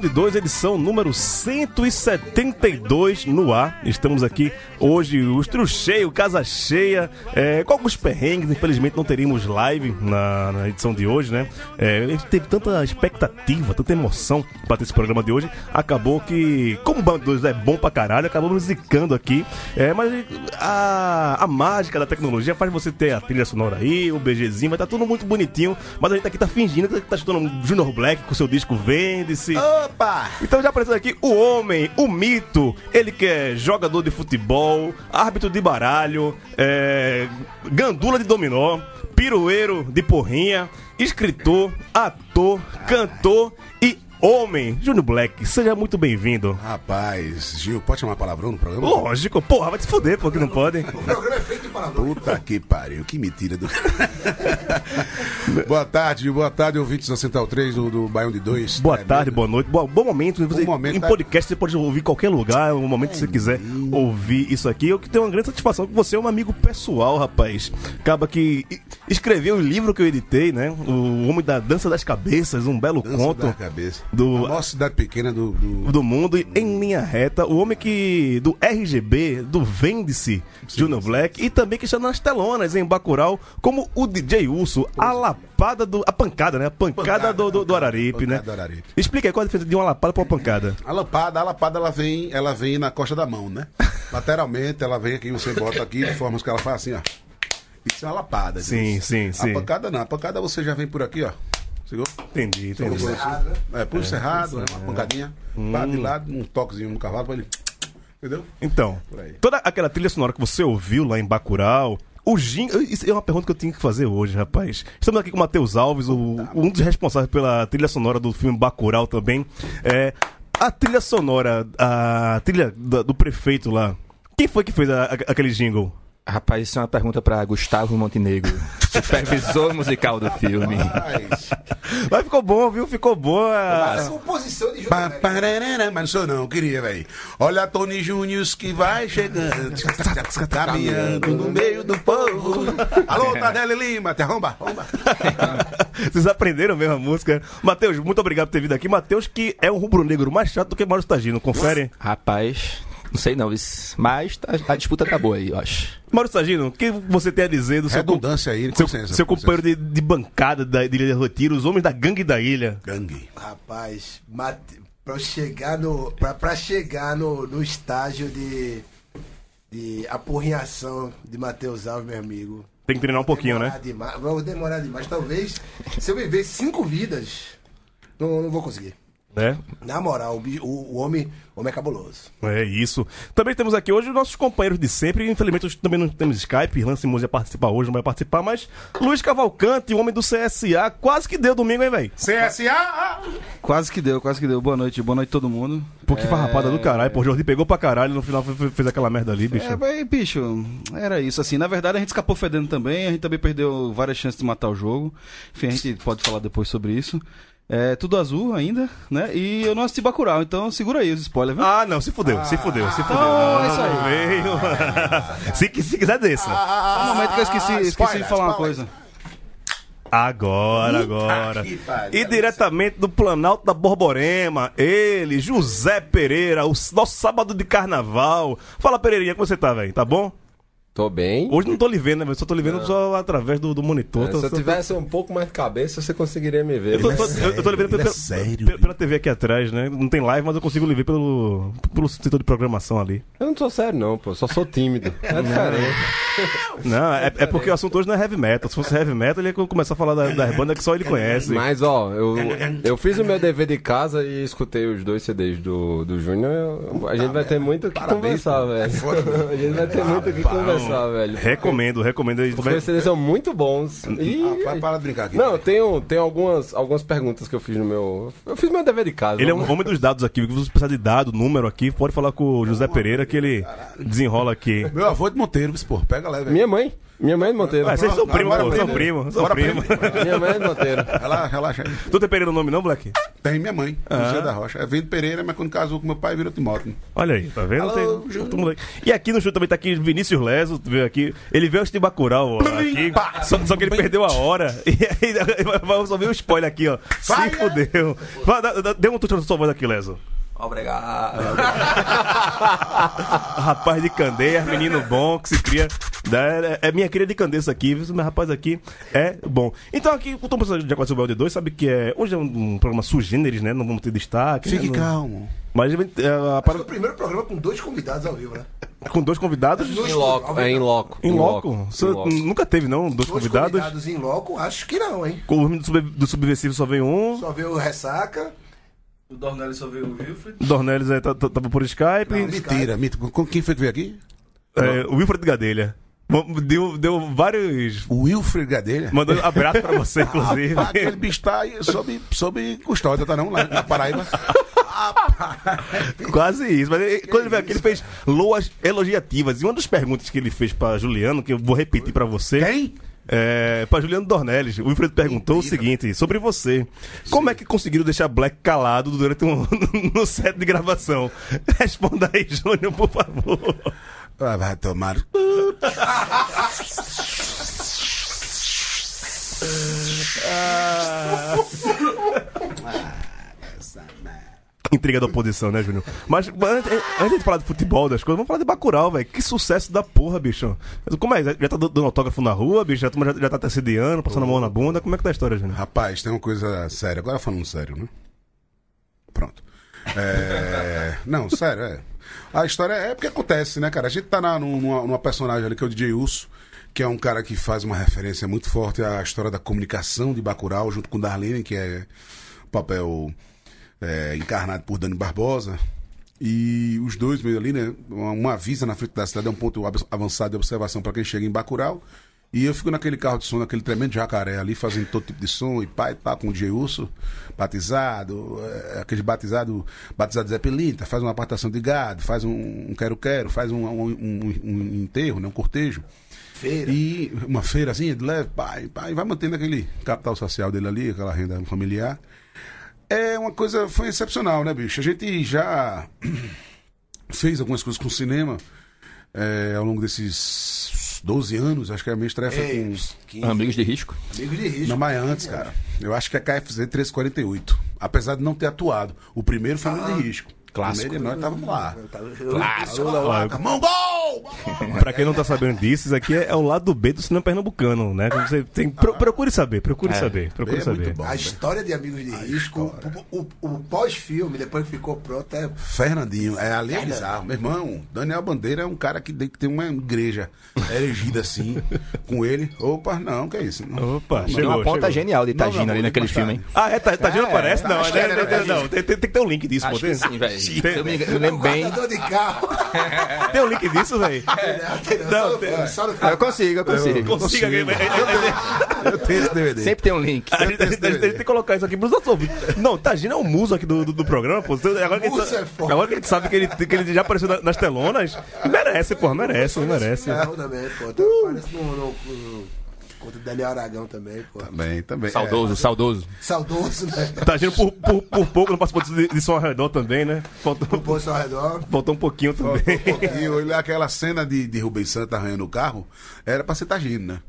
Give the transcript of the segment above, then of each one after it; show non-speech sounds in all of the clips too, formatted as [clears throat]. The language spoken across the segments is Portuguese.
De 2, edição número 172 no ar. Estamos aqui hoje, o estúdio cheio, casa cheia, é, com alguns perrengues. Infelizmente não teríamos live na, na edição de hoje, né? É, teve tanta expectativa, tanta emoção para ter esse programa de hoje. Acabou que, como o de 2 é bom pra caralho, acabamos zicando aqui. É, mas a, a mágica da tecnologia faz você ter a trilha sonora aí, o BGzinho, vai estar tá tudo muito bonitinho. Mas a gente aqui tá fingindo que tá escutando um Junior Black com seu disco Vende-se. Então já apareceu aqui o homem, o mito, ele que é jogador de futebol, árbitro de baralho, é, gandula de dominó, pirueiro de porrinha, escritor, ator, cantor homem, Júnior Black. Seja muito bem-vindo. Rapaz, Gil, pode chamar palavrão no programa? Lógico, porra, vai te fuder, porque não pode. [laughs] O programa é feito de palavrão. Puta que pariu, que mentira do. [laughs] boa tarde, boa tarde, ouvintes da Central 3 do, do Baião de 2. Boa tarde, boa noite, boa, bom momento. Você, momento, em tá? podcast você pode ouvir em qualquer lugar, o momento que você quiser ouvir isso aqui. Eu que tenho uma grande satisfação que você é um amigo pessoal, rapaz. Acaba que escreveu o livro que eu editei, né? O Homem da Dança das Cabeças, um belo Dança conto da cabeça. Do- A cidade pequena do. do... do mundo e em linha reta. O homem que do RGB, do Vende-se, Junior Black, e também que está nas telonas em Bacurau, como o DJ Urso, a lapada do. a pancada, né? A pancada, do, do, do Araripe, pancada né? do Araripe. Explica aí qual a diferença de uma lapada para uma pancada. A lapada, a lapada ela vem, ela vem na costa da mão, né? Lateralmente, ela vem aqui, você bota aqui, de forma que ela faz assim, ó. Isso é uma lapada. Sim, gente. sim, sim. A pancada não, a pancada você já vem por aqui, ó. Segurou? Entendi, entendi. É, punho cerrado, é, uma pancadinha, pá de lado, um toquezinho no cavalo pra ele. Entendeu? Então, toda aquela trilha sonora que você ouviu lá em Bacurau, o Jim. Isso é uma pergunta que eu tinha que fazer hoje, rapaz. Estamos aqui com o Matheus Alves, o- um dos responsáveis pela trilha sonora do filme Bacurau também. É, a trilha sonora, a trilha do prefeito lá. Quem foi que fez a- a- aquele jingle? Rapaz, isso é uma pergunta pra Gustavo Montenegro, [laughs] supervisor musical do filme. Mas, Mas ficou bom, viu? Ficou boa. A composição de Júnior pararara, mas não sou não, queria, velho. Olha Tony Júnior que vai chegando, caminhando no meio do povo. Alô, Tadele Lima, te arromba, arromba. [laughs] Vocês aprenderam mesmo a música. Matheus, muito obrigado por ter vindo aqui. Matheus, que é um rubro-negro mais chato do que Mauro Stagino, confere. Rapaz, não sei não, isso- mas a, a disputa tá boa aí, eu acho. Mauro Stagino, o que você tem a dizer do seu, Redundância aí, seu, seu com companheiro de, de bancada da de Ilha de Retiro, os homens da gangue da ilha? Gangue. Rapaz, mate, pra chegar no. Pra, pra chegar no, no estágio de. de apurrinhação de Matheus Alves, meu amigo. Tem que treinar um pouquinho, demorar né? Demais, vamos demorar demais. Talvez, se eu viver cinco vidas, não, não vou conseguir. É, Na moral, o, bi- o, o homem, o homem é cabuloso. é isso. Também temos aqui hoje os nossos companheiros de sempre. Infelizmente, hoje também não temos Skype. Lance Música ia participar hoje, não vai participar. Mas Luiz Cavalcante, o homem do CSA, quase que deu domingo, hein, velho? CSA! Quase que deu, quase que deu. Boa noite, boa noite todo mundo. Pô, que farrapada do caralho. Pô, o Jordi pegou pra caralho no final fe- fez aquela merda ali, bicho. É, mas, bicho, era isso, assim. Na verdade, a gente escapou fedendo também, a gente também perdeu várias chances de matar o jogo. Enfim, a gente pode falar depois sobre isso. É tudo azul ainda, né? E eu não assisti Bacurau, então segura aí os spoilers, viu? Ah, não, se fudeu, se fudeu, se fudeu. Então, Não, é isso aí. veio. [laughs] se, que- se quiser, desça. Um momento que eu esqueci, esqueci spoiler, de falar uma coisa. Agora, agora. E diretamente do Planalto da Borborema, ele, José Pereira, o nosso sábado de carnaval. Fala, Pereirinha, como você tá, velho? Tá bom? Tô bem. Hoje não tô lhe vendo, né? velho? Só tô lhe vendo só através do, do monitor. É, Tô- se eu tô- tivesse um pouco mais de cabeça, você conseguiria me ver. Eu tô, tô- eu- eu tô lhe vendo é pela, sério, pela, pela TV aqui atrás, né? Não tem live, mas eu consigo lhe ver pelo, pelo setor de programação ali. Eu não sou sério, não, pô. Só sou tímido. [laughs] É diferente. Não, é, é porque o assunto hoje não é heavy metal. Se fosse heavy metal, ele ia começar a falar da- das bandas que só ele conhece. Mas, ó, eu, eu fiz o meu dever de casa e escutei os dois CDs do, do Júnior. eu- A gente vai ter muito o que Parabéns, conversar, pô. É velho. foda, [laughs] A gente vai ter muito o que conversar, velho. Recomendo, recomendo. Ele Os vai- meus CDs são muito bons. E... Ah, para, para de brincar aqui. Não, tem, tem algumas, algumas perguntas que eu fiz no meu. Eu fiz meu dever de casa. Ele é um homem dos dados aqui. Se você precisar de dado, número aqui, pode falar com o José Pereira que ele desenrola aqui. Meu avô é de Monteiro, pô, pega leve. Minha mãe. Minha mãe é de Monteiro. Ah, vocês são bora, pô, são primo. primos, são Bora, primos. [laughs] Minha mãe é de Monteiro. Relaxa, relaxa aí. Tu tem Pereira no nome não, moleque? Tem minha mãe, Ah. José da Rocha. É Vendo Pereira, mas quando casou com meu pai, virou Timóteo. Olha aí, tá vendo? Alô, Tem- todo mundo aí. E aqui no show também tá aqui Vinícius Leso, veio aqui. Ele veio antes de Bacurau, ó, aqui. Só, só que ele perdeu a hora. [laughs] E aí vai- vai só ver o spoiler aqui, ó. Se Vai, fudeu. Dê um tudo na sua voz aqui, Leso. Obrigado. [laughs] Rapaz de Candeias, menino bom que se cria. da- É minha cria de Candeias aqui, viu? Meu rapaz aqui é bom. Então aqui, o Tom já conhece o BLD2, sabe que é. Hoje é um, um programa sugêneres, né? Não vamos ter destaque. Fique né? Calmo. Mas é, a Foi o parada- primeiro programa com dois convidados ao vivo, né? com dois convidados. Em loco. É em loco. Em loco? Você nunca teve, não? Dois, Dois convidados? em loco, acho que não, hein? Com o do, sub, do Subversivo só veio um. Só veio o Ressaca. O Dornelli só veio o Wilfred. Dornelis é, tá- tá- tava por Skype. Não, Mentira, mentira. Com quem foi que veio aqui? É, o Wilfred Gadelha. Deu, deu vários. O Wilfred Gadelha. Mandou um abraço pra você, [laughs] inclusive. Rapaz, aquele bicho tá aí sob, sob custódia, tá não? Lá na Paraíba. Quase isso. Mas ele- quando ele veio aqui, ele fez loas elogiativas. E uma das perguntas que ele fez pra Juliano, que eu vou repetir pra você. Quem? É, pra Juliano Dornelles, o Wilfredo perguntou o seguinte sobre você. Como é que conseguiram deixar Black calado durante um [laughs] no set de gravação? Responda aí, Júnior, por favor. Ah, vai tomar. [laughs] Intriga da oposição, né, Júnior? Mas antes, antes de falar de futebol, das coisas, vamos falar de Bacurau, velho. Que sucesso da porra, bicho. Mas Como é? Já tá dando autógrafo na rua, bicho? Já, já, já tá tecediando, passando a mão na bunda? Como é que tá a história, Júnior? Rapaz, tem uma coisa séria. Agora falando sério, né? Pronto. É... [laughs] Não, sério, é. A história é porque acontece, né, cara? A gente tá na, numa, numa personagem ali que é o DJ Urso, que é um cara que faz uma referência muito forte à história da comunicação de Bacurau, junto com Darlene, que é o papel é, encarnado por Dani Barbosa. E os dois meio ali, né? Uma, avisa na frente da cidade, é um ponto avançado de observação para quem chega em Bacurau. E eu fico naquele carro de som, naquele tremendo jacaré ali, fazendo todo tipo de som, e e pá, com o DJ Urso, batizado, é, aquele batizado, batizado Zé Pelinta, faz uma apartação de gado, faz um um quero-quero, faz um, um, um- um enterro, né, um cortejo. Feira. E uma feirazinha de leve, pai, pai, vai mantendo aquele capital social dele ali, aquela renda familiar. É uma coisa, foi excepcional, né, bicho? A gente já [clears throat] fez algumas coisas com o cinema é, ao longo desses 12 anos, acho que a minha estreia foi Ei, com. 15 Amigos de risco. amigos de risco. Não, mas antes, cara. Eu acho que é KFZ 1348. Apesar de não ter atuado. O primeiro foi muito de risco. Clássico. Primeiro, nós estávamos lá. Clássico. Mão gol! [laughs] Pra quem não tá sabendo disso, isso aqui é, é o lado B do cinema pernambucano, né? Você tem, pro- procure saber, procure saber, procure É muito saber. bom. A história de Amigos de Risco, o, o- o pós-filme, depois que ficou pronto, é Fernandinho, é ali é bizarro. Meu irmão, Daniel Bandeira é um cara que tem, uma igreja erigida assim [laughs] com ele. Opa, não, que é isso? Não. Opa, Tem chegou, uma ponta genial de Não, Tagina não, ali não, naquele filme, hein? Ah, é, tá, tá É, aparece? Não, né, né, né, era não, tem, que ter um link disso, pô. Sim, velho. Tem- eu me eu lembro bem. guardador de carro. [laughs] tem um link disso, velho? Não, Não, tem- só no Eu consigo, eu consigo. Consiga aqui. Eu tenho esse DVD. Sempre tem um link. A gente, a gente- a gente tem que colocar isso aqui pros nossos ouvintes. Não, Tagina é o muso aqui do, do, do programa, pô. Agora que, a gente, é foda. agora que a gente sabe que ele, que ele já apareceu na- nas telonas, merece, pô, merece, merece. Ferro também, pô. Tá, Parece no, no, no contra o Daniel Aragão também, pô. Também, também. Saudoso, saudoso. Saudoso, né? Tagina por, por, por pouco não participou de, de ao redor também, né? Faltou, O posto ao redor. faltou um pouquinho também. É. E olha, aquela cena de, de Rubens Santos arranhando o carro era pra ser Tagino, né?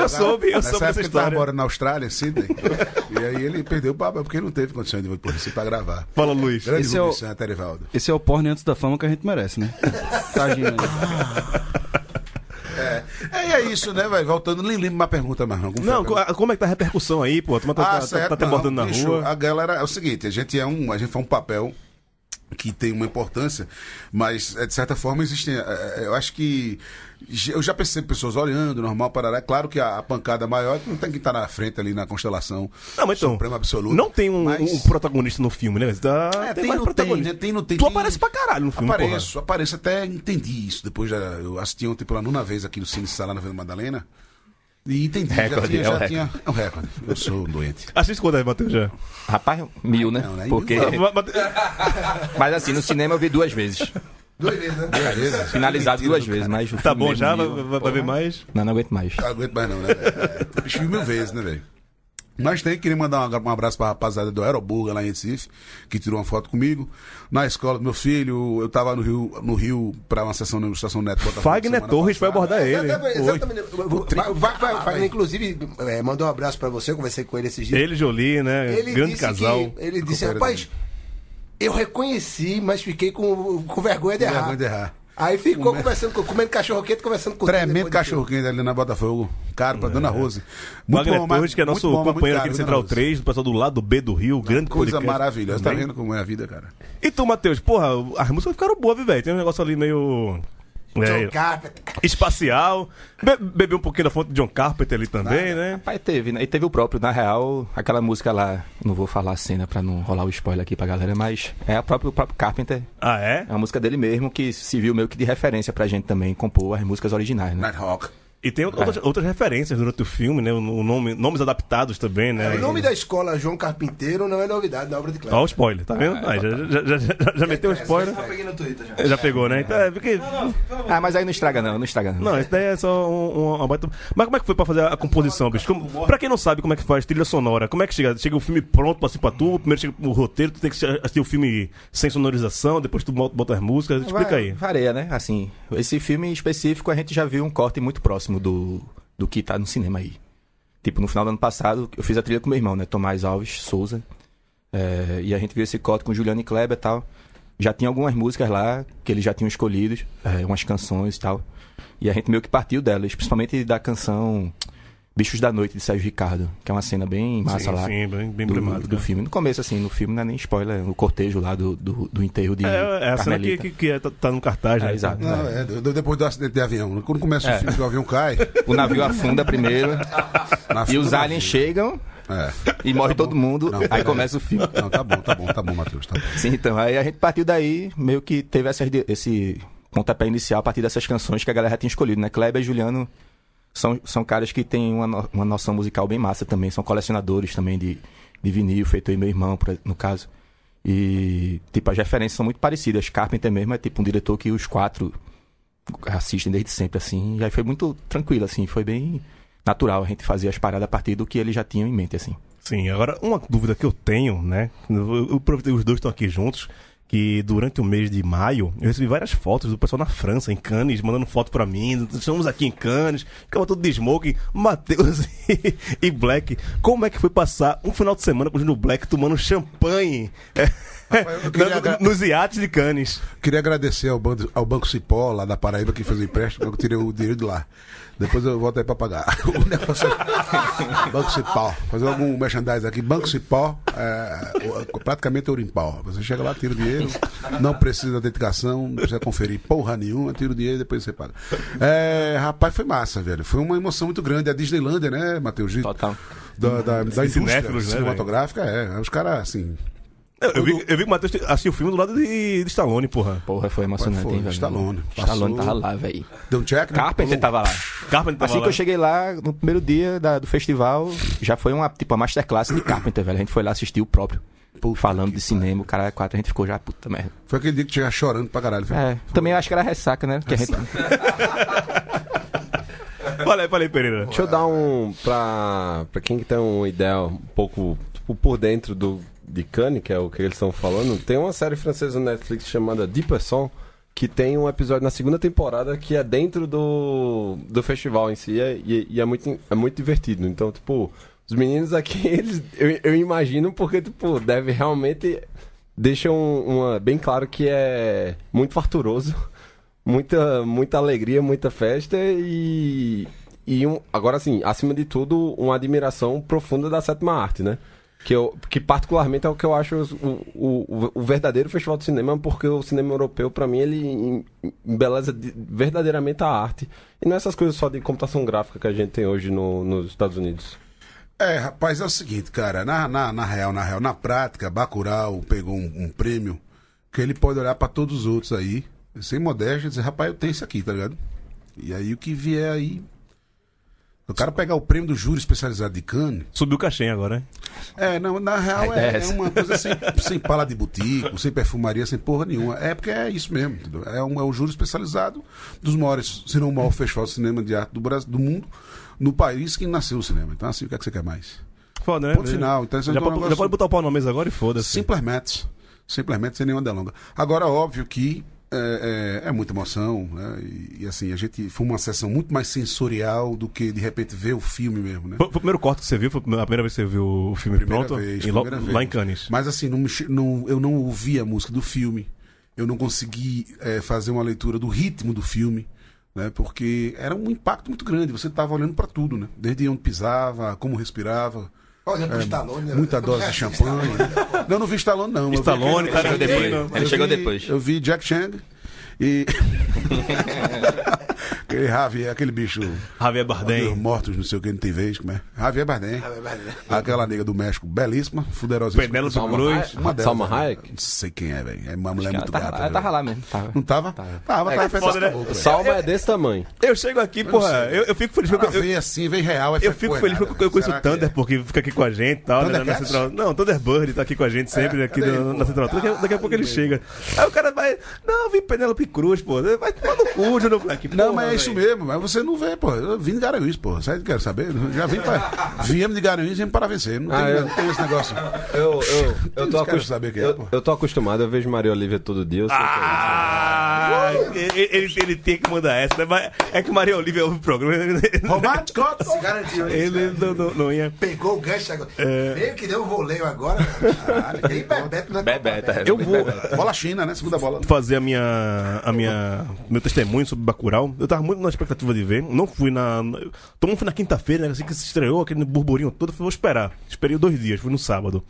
Eu soube, eu Nessa soube época dessa ele história. morando na Austrália, Sydney. e aí ele perdeu o papel porque não teve condições de por Recife pra gravar. Fala, Luiz. Grande Esse é o- Rubens Santos, Erivaldo. Esse é o porn antes da fama que a gente merece, né? [laughs] Tagina. É, e é isso, né, velho? Voltando, nem lembro uma pergunta mais não. Como foi é que tá a repercussão aí, pô? A turma tá, Ah, tá, tá, certo. tá te não, abordando na bicho, rua. A galera, é o seguinte, a gente é um, a gente faz um papel que tem uma importância, mas é, de certa forma existem. é, é, Eu acho que. Eu já percebo pessoas olhando, normal, parará. É claro que a, a pancada maior não tem que estar na frente ali na constelação Não, mas então, suprema absoluta. não tem um, mas- um protagonista no filme, né? Tá, É, tem, mais não tem, protagonista. né? Tem, não tem. Tu tem- aparece pra caralho no filme, porra. Apareço, apareço. Até entendi isso. Depois já, eu assisti ontem pela nona vez aqui no Cine Sala na Vila Madalena. E entendi. Recorde, já tinha, é o já recorde. tinha. É um recorde. Eu sou um doente. Assiste quando é, Matheus, já? Rapaz, mil, né? Não, né? Porque... Não, Ma- ma- [laughs] Mas assim, no cinema eu vi duas vezes. Duas vezes, né? Finalizado Mentira duas do vezes, mas o Tá filme bom mesmo, já? Vai, mil, vai- vai ver mais? Não, não aguento mais. Não aguento mais não, né? É, bicho mil vezes, né, velho? Mas tem, queria mandar um, um abraço pra rapaziada do Aeroburga lá em Recife, que tirou uma foto comigo. Na escola do meu filho, eu tava no Rio, no Rio pra uma sessão na Estação Neto. Botafogo, Fagner Torres vai passada. abordar ele. Exatamente. Vai- vai- vai- vai- inclusive, é, mandou um abraço pra você, eu conversei com ele esses dias. Ele, Jolie, né? Ele Grande disse casal. que- ele disse, rapaz, eu reconheci, mas fiquei com, com vergonha de errar. Vergonha de errar. Aí ficou conversando, com, comendo cachorro quente, conversando com Tremendo do cachorro quente ali na Botafogo. Caro pra Dona Rose. Wagner bom, Torres, que é muito nosso bom, muito companheiro aqui Dona Central Rose. 3, do pessoal do lado B do Rio, grande Coisa podcast. maravilhosa. Tá vendo como é a vida, cara? E tu, Matheus, porra, as músicas ficaram boas, viu, velho? Tem um negócio ali meio. É, John Carpenter. espacial. Be bebeu um pouquinho da fonte de John Carpenter ali também, né? Rapaz, teve, né? E teve o próprio, na real, aquela música lá, não vou falar a cena pra não rolar o spoiler aqui pra galera, mas é a própria, o próprio Carpenter, Ah, é? é uma música dele mesmo que se viu meio que de referência pra gente também compor as músicas originais, né? Nighthawk. E tem outras, outras referências durante o filme, né? O nome, nomes adaptados também, né? O nome da escola João Carpinteiro não é novidade na obra de Ó, Cláudio. o spoiler, tá vendo? Aí, já, já, já, já, já meteu o spoiler. peguei no Twitter já. Já pegou, né? Então, é, porque... Ah, mas aí não estraga não, não estraga não. Não, isso daí é só um, um, uma baita... Mas como é que foi pra fazer a composição, bicho? Como, pra quem não sabe como é que faz trilha sonora, como é que chega? Chega o filme pronto assim pra tu, primeiro chega o roteiro, tu tem que assistir o filme sem sonorização, depois tu bota as músicas, explica aí. Varia, né? Assim, esse filme em específico a gente já viu um corte muito próximo do, do que tá no cinema aí. Tipo, no final do ano passado, eu fiz a trilha com meu irmão, né? Tomás Alves Souza. É, e a gente viu esse corte com Juliano e Kleber e tal. Já tinha algumas músicas lá que eles já tinham escolhido, é, umas canções e tal. E a gente meio que partiu delas, principalmente da canção Bichos da Noite, de Sérgio Ricardo, que é uma cena bem massa sim, lá. sim, bem, bem do, emblemática. do filme. No começo, assim, no filme não é nem spoiler, no cortejo lá do, do, do enterro de É, é a cena que, que, que é- tá, tá no cartaz, né? É, exato. Não, é, de- depois do acidente de avião. Quando começa É. o filme que o avião cai. O navio afunda primeiro e os aliens chegam É. e morre todo mundo. Não, aí pera começa o filme. Não, tá bom, tá bom, tá bom, Matheus. Tá bom. Sim, então, aí a gente partiu daí, meio que teve essas, de- esse pontapé inicial a partir dessas canções que a galera já tinha escolhido, né? Kleber e Juliano são, são caras que têm uma, uma noção musical bem massa também, são colecionadores também de, de vinil, feito e meu irmão, no caso. E, tipo, as referências são muito parecidas. Carpenter mesmo é tipo um diretor que os quatro assistem desde sempre, assim. E aí foi muito tranquilo, assim, foi bem natural a gente fazer as paradas a partir do que eles já tinham em mente, assim. Sim, agora uma dúvida que eu tenho, né? Eu, eu os dois estão aqui juntos. Que durante o mês de maio eu recebi várias fotos do pessoal na França, em Cannes, mandando foto pra mim. Estamos aqui em Cannes, ficava tudo de smoking. Matheus [laughs] e, e Black, como é que foi passar um final de semana com o Júnior Black tomando champanhe [laughs] é, queria nos iates de Cannes? Queria agradecer ao Banco, ao Banco Cipó, lá da Paraíba, que fez o empréstimo, eu tirei o dinheiro de lá. Depois eu volto aí pra pagar. [laughs] O negócio é Banco Cipó. Fazer algum merchandising aqui. Banco Cipó, é, praticamente ouro em pau. Você chega lá, tira o dinheiro, não precisa de autenticação, não precisa conferir porra nenhuma, tira o dinheiro e depois você paga. É, rapaz, foi massa, velho. Foi uma emoção muito grande. A Disneylândia, né, Matheus? Total. Da, da, da indústria cinéfilos, né, cinematográfica, é. Os caras, assim, Eu, eu vi, eu vi que o Matheus assistiu o filme do lado de, de Stallone, porra. Porra, foi emocionante, Foi, hein, velho? Stallone. Stallone Passou. tava lá, velho. deu um check, né? Carpenter tava lá. Carpenter tava Assim que lá. eu cheguei lá, no primeiro dia da- do festival, já foi uma, tipo, uma masterclass de Carpenter, velho. A gente foi lá assistir o próprio. Puta falando que de cinema, o cara quatro, a gente ficou já, puta merda. Foi aquele dia que chega chorando pra caralho. Foi. É, também eu acho que era ressaca, né? Que a gente... [laughs] Falei, falei, Pereira. Deixa eu dar um. Pra, pra quem que tem uma ideia um pouco tipo, por dentro do, de Cannes, que é o que eles estão falando, tem uma série francesa no Netflix chamada Deep Son, que tem um episódio na segunda temporada que é dentro do, do festival em si e, é- e- e é, muito, é muito divertido. Então, tipo, os meninos aqui, [laughs] eles, eu, eu imagino porque, tipo, deve realmente. Deixa um- uma, bem claro que é muito farturoso [laughs] muita, muita alegria, muita festa e, e um, agora assim, acima de tudo, uma admiração profunda da sétima arte, né? Que, eu, que particularmente é o que eu acho o, o, o verdadeiro festival de cinema, porque o cinema europeu, pra mim, ele em- embeleza de- verdadeiramente a arte. E não é essas coisas só de computação gráfica que a gente tem hoje no- nos Estados Unidos. É, rapaz, é o seguinte, cara, na, na, na real, na real, na prática, Bacurau pegou um, um prêmio que ele pode olhar pra todos os outros aí, sem modéstia, e dizer, rapaz, eu tenho isso aqui, tá ligado? E aí o que vier aí. O cara pegar o prêmio do júri especializado de Cannes. Subiu o cachê agora, hein? É, não, na real é, é é uma coisa sem, sem pala de butico, sem perfumaria, sem porra nenhuma. É porque é isso mesmo, entendeu? É um, é um júri especializado dos maiores, se não o maior festival de cinema de arte do Brasil, do mundo, no país que nasceu o cinema. Então, assim, o que é que você quer mais? Foda, né? Ponto final. Então, é já, um pode, negócio- já pode botar o pau na mesa agora e foda-se. Simplesmente. Simplesmente sem nenhuma delonga. Agora, óbvio que é, é, é muita emoção, né? E, e, assim, a gente foi uma sessão muito mais sensorial do que de repente ver o filme mesmo, né? Foi, foi o primeiro corte que você viu? Foi a primeira vez que você viu o filme Primeira pronto? vez, Em lo- primeira vez. Lá em Cannes. Mas assim, não não- eu não ouvi a música do filme. Eu não consegui é, fazer uma leitura do ritmo do filme. Né, porque era um impacto muito grande. Você estava olhando para tudo, né? Desde onde pisava, como respirava. Olhando pro Stallone, né? Muita dose de champanhe. não, não vi Stallone, não. Eu vi Stallone, aquele- Tarantino. eu vi- Ele eu chegou vi- depois. Eu vi Jack Chang e. [laughs] aquele Javier, aquele bicho. Javier Dos Bardem. mortos, não sei o que, não tem vez, como é? Javier Bardem. Aquela nega do México, belíssima, fuderosíssima. Penélope Salma Cruz. Uma delas, Salma né? Hayek? Não sei quem é, velho. É uma mulher muito tava, gata. ela tava lá mesmo. Tava. Não tava? Tava, tava, tava foda, né? Salma é desse tamanho. Eu chego aqui, porra, eu, eu fico feliz Ela porque eu, vem assim, vem real. eu fico feliz porque eu conheço o Thunder, porque fica aqui com a gente e tal, né, na central. Não, Thunderbird tá aqui com a gente sempre aqui cadê na, central. Daqui, Ah, a pouco ele chega. Aí o cara vai. Não, vim Penélope Cruz, pô. Vai tomar no cu, Júnior Black. Não, mas é isso mesmo. Mas você não vê, pô. Eu vim de Garanhuns, pô. Sabe o que quero saber? Já vim pra... [laughs] Viemos de Garanhuns e viemos para vencer. Não tem, Ah, eu- não tem esse negócio. Eu, eu, eu, tô, Eles querem acos- saber quem é, eu, pô. eu tô acostumado, eu vejo Maria Olivia todo dia. Eu sei que é Ah, ele, ele, ele tem que mandar essa, né? Mas é que Maria Olivia ouve o programa. [laughs] Romântico! Se garantiu isso. Ele não, não, não ia. Pegou o gancho agora. É. Veio que deu um voleio agora. Caralho, tem Bebeto na Bebeto, Copa, é. Eu vou Bola China, né? Segunda bola. fazer a minha, a minha, meu testemunho sobre Bacurau. Eu tava muito na expectativa de ver. Não fui na, todo mundo foi na quinta-feira, né? Assim que se estreou, aquele burburinho todo. Eu vou esperar. Esperei dois dias, fui no sábado.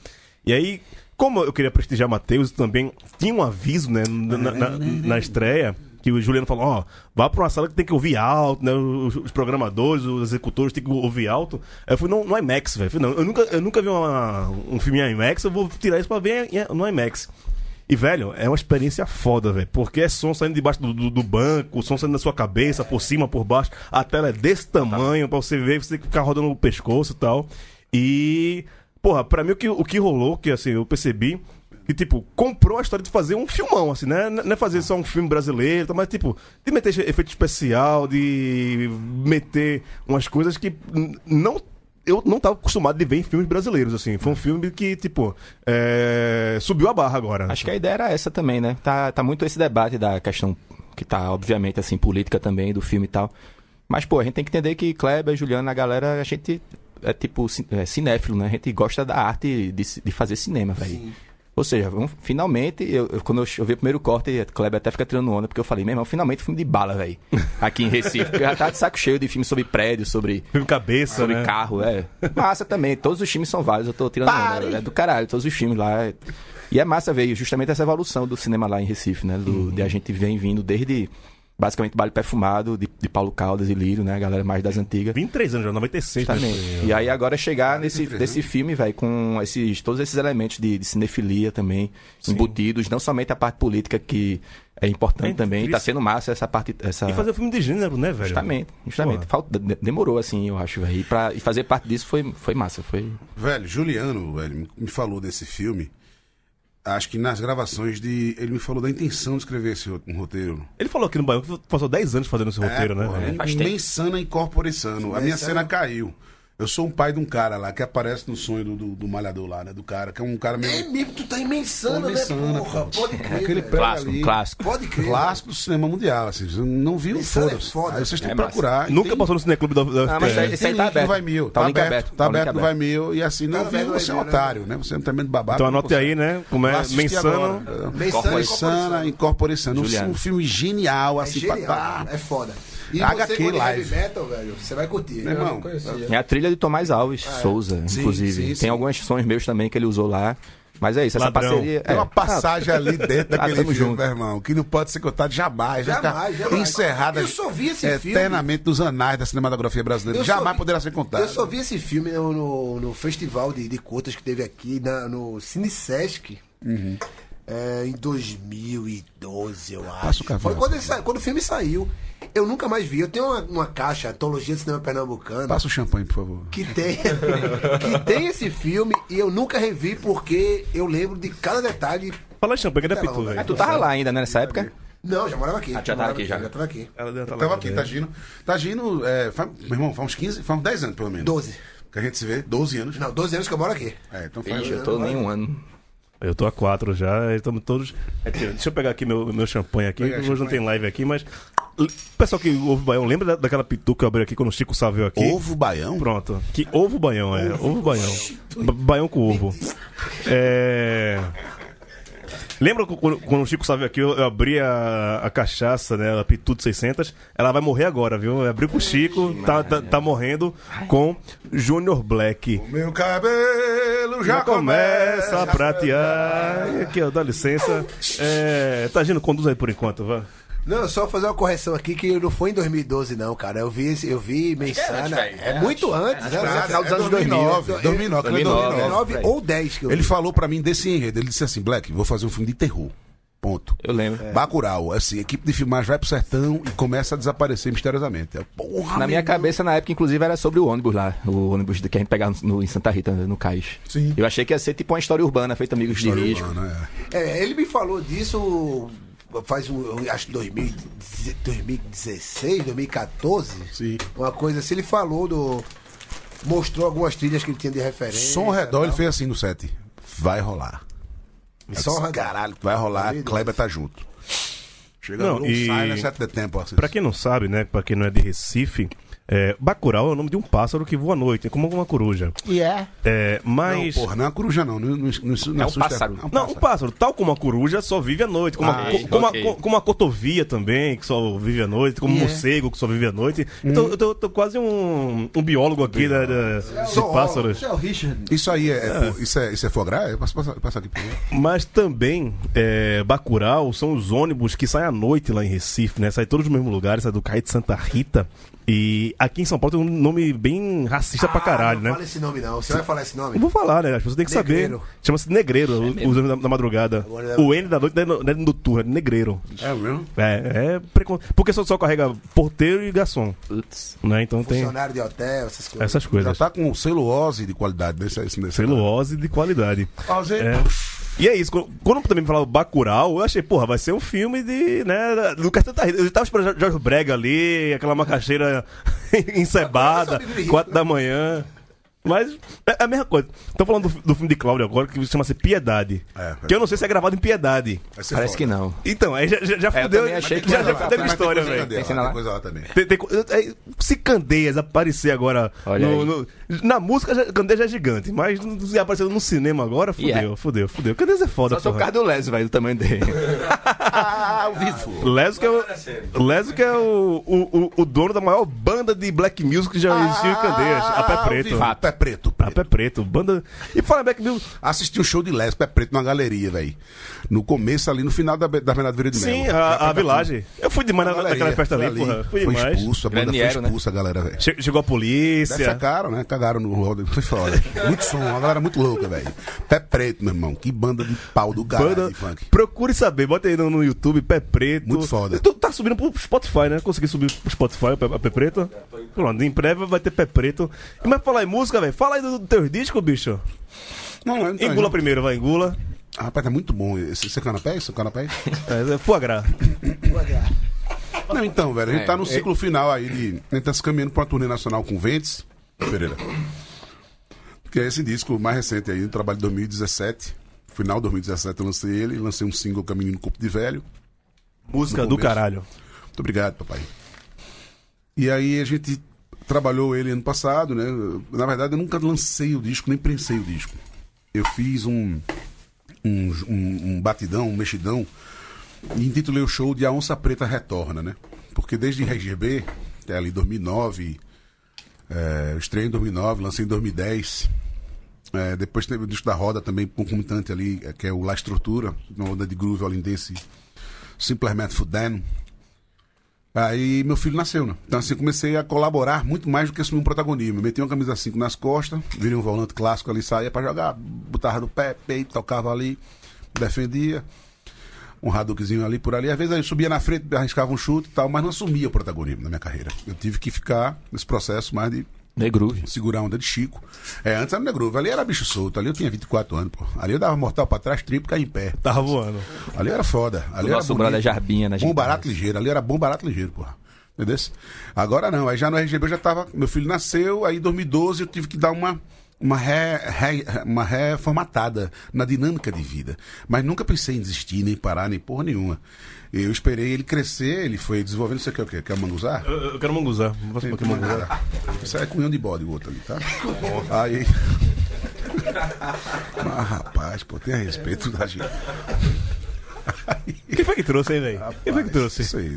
E aí, como eu queria prestigiar Matheus, também tinha um aviso, né? Na, na, na estreia. Que o Juliano falou, ó, vá pra uma sala que tem que ouvir alto, né? Os, os programadores, os executores tem que ouvir alto. Eu fui no, no IMAX, velho. Eu nunca, eu nunca vi uma- um filme em IMAX, eu vou tirar isso pra ver no IMAX. E, velho, é uma experiência foda, velho. Porque é som saindo debaixo do, do, do banco, som saindo da sua cabeça, por cima, por baixo. A tela é desse tamanho pra você ver, você ficar rodando o pescoço e tal. E, porra, pra mim o que, o que rolou, que assim, eu percebi, que, tipo, comprou a história de fazer um filmão, assim, né? Não é fazer só um filme brasileiro, mas, tipo, de meter efeito especial, de meter umas coisas que não eu não tava acostumado de ver em filmes brasileiros, assim. Foi um filme que, tipo, é, subiu a barra agora. Acho que a ideia era essa também, né? Tá, tá muito esse debate da questão que tá, obviamente, assim, política também, do filme e tal. Mas, pô, a gente tem que entender que Kleber, Juliana, a galera, a gente é tipo é, cinéfilo, né? A gente gosta da arte de, de fazer cinema, velho. Ou seja, vamos, finalmente, eu, eu- quando eu, eu vi o primeiro corte, a Kleber até fica tirando onda, porque eu falei, meu irmão, finalmente filme de bala, velho. Aqui em Recife. Porque eu já tá de saco cheio de filme sobre prédio, sobre Filme cabeça, sobre né? carro, é. Massa também, todos os filmes são válidos, eu tô tirando onda, é do caralho, todos os filmes lá. é- E é massa ver justamente essa evolução do cinema lá em Recife, né? Do, De a gente vem vindo desde basicamente Baile Perfumado, de, de Paulo Caldas e Lírio, né? A galera mais das antigas. 23 anos já, 96. né? Justamente. E aí agora chegar nesse, nesse filme, velho, com esses, todos esses elementos de, de cinefilia também, embutidos, não somente a parte política que é importante É também, incrível. tá sendo massa essa parte. Essa... E fazer um filme de gênero, né, velho? Justamente, justamente. Falta, de- demorou, assim, eu acho, velho. E, pra- e fazer parte disso foi, foi massa. Foi. Velho, Juliano, velho, me falou desse filme. Acho que nas gravações de. Ele me falou da intenção de escrever esse um roteiro. Ele falou aqui no Baião que passou 10 anos fazendo esse roteiro, né? porra, velho? Faz tempo. Mensana incorporação. A minha cena caiu. Eu sou um pai de um cara lá que aparece no sonho do, do, do malhador lá, né? Do cara, que é um cara É meio. mesmo, tu tá imensando, né, porra? pô. Pode crer. Aquele velho. prego Clássico, ali. clássico. Pode crer. Clássico do cinema mundial, assim. Você não viu? É Foda-se. foda. Aí vocês têm É que procurar. Nunca tem- passou no cineclube da, da Ah, mas aí- esse aí tá no aberto. Vai Mil. Tá Tá, aberto. aberto. Tá Tá aberto no. Vai Mil. E assim, não Tá viu, você é um né? otário, né? Você é um tremendo babaca. Então anote aí, né? Como é Mensana. Mensana Mensana, incorporação. Um, um filme genial, É assim, pra genial, dar. é foda. E HQ você, é Live. heavy metal, velho, você vai curtir. Meu irmão. É a trilha de Tomás Alves Souza, Sim, inclusive. sim, Tem sim. alguns sons meus também que ele usou lá. Mas é isso, essa Ladrão. parceria. Tem é. uma passagem ali dentro [laughs] Ah, daquele filme, junto. meu irmão, que não pode ser contado jamais. vai Jamais, jamais. Encerrada Eu só vi esse filme. eternamente nos anais da cinematografia brasileira. Eu Jamais vi- poderá ser contado. Eu só vi esse filme no, no, no festival de, de curtas que teve aqui na, no Cine Sesc. Uhum. é, em 2012, eu acho. Foi quando, sa- quando o filme saiu. Eu nunca mais vi. Eu tenho uma, uma caixa, Antologia de Cinema Pernambucano, Passa o champanhe, por favor. que tem, [laughs] que tem esse filme e eu nunca revi porque eu lembro de cada detalhe. Fala em champanhe, cadê a velho. Ah, tu tava lá ainda, né, nessa época? Não, já morava aqui. Ah, já tava aqui, já. Já tava aqui. Ela estar Tava aqui, né? Tagino. Tagino, é, faz, meu irmão, faz uns 15, faz uns 10 anos pelo menos. 12. Que a gente se vê, 12 anos. Não, 12 anos que eu moro aqui. É, então faz. Ixi, eu tô nem um ano. Eu tô a quatro já, estamos todos. Aqui, deixa eu pegar aqui meu, meu champanhe aqui. Hoje não champanhe. tem live aqui, mas. Pessoal que ouve Baião, lembra da- daquela pitu que eu abri aqui quando o Chico Sá veio aqui? Ovo baião? Pronto. Que ovo baião, é. Ovo baião. Ba- Baião com ovo. É. Lembra quando, quando o Chico Sá veio aqui, eu, eu abri a, a cachaça, né? A Pitu de 600. Ela vai morrer agora, viu? Eu abri com o Chico, tá, tá, tá morrendo com Junior Black. Meu cabelo já, Já começa a pratear. Aqui, ó, dá licença. É, tá agindo, conduz aí por enquanto, vá. Não, só fazer uma correção aqui que não foi em 2012 não, cara. Eu vi, eu vi Mensana. velho. É, muito antes, né? Ah, Final dos é anos 2009, 2000. 2009, 2009, 2009 velho. ou 10 que eu Ele vi. falou pra mim desse enredo. Ele disse assim: Black, vou fazer um filme de terror. Ponto. Eu lembro. Bacurau, assim, equipe de filmagem vai pro sertão e começa a desaparecer misteriosamente. É, Porra, Na minha meu cabeça, na época, inclusive, era sobre o ônibus lá. O ônibus que a gente pegava no, em Santa Rita, no Cais. Sim. Eu achei que ia ser tipo uma história urbana, feita amigos de História risco. urbana, é. É, ele me falou disso faz um, eu acho que 2000 2016, 2014. Sim. Uma coisa assim, ele falou do mostrou algumas trilhas que ele tinha de referência. Som ao redor, ele fez assim no set. Vai rolar. Disse, redor. Caralho, vai rolar, Deus. Kleber tá junto. Chega Não, no e- sai, né? Sete de tempo. Assim. Pra quem não sabe, né? Pra quem não é de Recife, é, Bacurau é o nome de um pássaro que voa à noite, como uma coruja. Yeah. É, Não, mas. porra, não é uma coruja, não. Não, não, não, não É um pássaro. é um Não, um pássaro, tal como a coruja, só vive à noite. Como, Ah, a, co- como, ok. a, co- como a cotovia também, que só vive à noite. Como o Yeah. morcego, que só vive à noite. Então, eu tô, tô quase um, um biólogo aqui da, da- de pássaros. é. Isso aí é, é fo- isso é, isso é foie gras? Eu posso passar, passar aqui por? Mas também, é, Bacurau são os ônibus que saem à noite lá em Recife, né? Saem todos no mesmo lugar, sai do Caio de Santa Rita. E aqui em São Paulo tem um nome bem racista pra caralho, Ah, não né? fala esse nome não. Você vai falar esse nome? Eu vou falar, né? As pessoas têm que Negreiro. saber. Chama-se Negreiro, os anos da, da madrugada. É- O N da noite não é no- não é noturno, é Negreiro. É mesmo? É, é precon... Porque só, só carrega porteiro e garçom, Putz. né? Então tem Funcionário de hotel, essas coisas. essas Já coisas. tá com celulose de qualidade nesse, nesse, Celulose de qualidade. Ose. É. E é isso, quando- também me falava Bacurau, eu achei, porra, vai ser um filme de, né, do Castelo Rita. Eu tava esperando Jorge Brega ali, aquela macaxeira [laughs] encebada, quatro da manhã. Mas é a mesma coisa. Estão falando do, do filme de Cláudio agora, que chama-se Piedade. É, que eu não sei se é gravado em Piedade. Parece foda. que não. Então, aí já, já, já É, eu fudeu. achei que já, já fudeu a história, velho. Tem tem lá? coisa lá também. Tem- tem é, se Candeias aparecer agora Olha no- no- na música, Candeias já é gigante, mas se aparecer no cinema agora, fudeu, Yeah. fudeu, fudeu. Candeias é foda, Só sou o porra. carro do Les, velho, do tamanho dele. [laughs] Ah, o vivo. Leso que é o, Leso que é o, o, o- o dono da maior banda de black music que já existiu em Candeias, a Pé Preto. A Pé Preto. A Pé Preto, banda. E fala black music. Assisti um show de Les, Pé Preto, numa galeria, velho. No começo, ali no final da, da Bernardo Vieira de Melo. Sim, a, a Village. Eu fui demais na, Galeria, naquela festa ali, foi porra. Fui Foi demais. expulso, a banda Graniero, foi né? expulsa, a galera, velho. Che- Chegou a polícia. Defecaram, né? Cagaram no rodo. Foi foda. [laughs] Muito som, uma galera muito louca, velho. Pé Preto, meu irmão. Que banda de pau do caralho Banda, de funk. procure saber, bota aí no, no YouTube, Pé Preto. Muito foda. Tu tá subindo pro Spotify, né? Consegui subir pro Spotify, a Pé, a Pé Preto. Pronto, em breve vai ter Pé Preto. E mas falar em música, velho, fala aí do, do teu disco, bicho. Não, então, Engula primeiro, vai, engula. Ah, Rapaz, tá muito bom esse, esse canapé, esse canapé. [laughs] É, é foie gras. Não, então, velho, a gente É, tá no é- ciclo final aí de. A gente tá se caminhando pra uma turnê nacional com Ventes, Pereira. Que é esse disco mais recente aí, trabalho de 2017. Final de 2017 eu lancei ele, lancei um single Caminho no Corpo de Velho. Música do caralho. Muito obrigado, papai. E aí a gente trabalhou ele ano passado, né? Na verdade, eu nunca lancei o disco, nem prensei o disco. Eu fiz um, um, um, batidão, um mexidão, e intitulei o show de A Onça Preta Retorna, né? porque desde RGB, que é ali 2009, é, eu em 2009, lancei em 2010. É, depois teve o disco da roda também, concomitante ali, é, que é o La Estrutura, uma onda de groove holandense, simplesmente fudendo. Aí meu filho nasceu, né? Então assim, comecei a colaborar muito mais do que assumir um protagonismo. Meti uma camisa 5 nas costas, virei um volante clássico ali, saía pra jogar, botava no pé, peito, tocava ali, defendia. Um Hadoukenzinho ali por ali. Às vezes eu subia na frente, arriscava um chute e tal, mas não assumia o protagonismo na minha carreira. Eu tive que ficar nesse processo mais de The Groove. segurar a onda de Chico. É, antes era no Groove, ali era bicho solto, ali eu tinha 24 anos, pô. Ali eu dava mortal pra trás, triplo, caía em pé. Tava voando. Ali era foda. Ali O era nosso brother Jarbinha na Bom barato ligeiro, ali era bom barato ligeiro, porra. Entendeu? Agora não, aí já no RGB eu já tava. Meu filho nasceu, aí em 2012 eu tive que dar uma. Uma, ré, ré- uma reformatada na dinâmica de vida. Mas nunca pensei em desistir, nem parar, nem porra nenhuma. Eu esperei ele crescer, ele foi desenvolvendo. Você quer o quê? Quer manguzar? Eu, eu quero fazer um pouquinho manguzar. Isso é cunhão de bode o outro ali, tá? Aí. Mas rapaz, pô, tenha respeito da gente. Quem foi que trouxe, hein, velho? Quem foi que trouxe? Isso aí.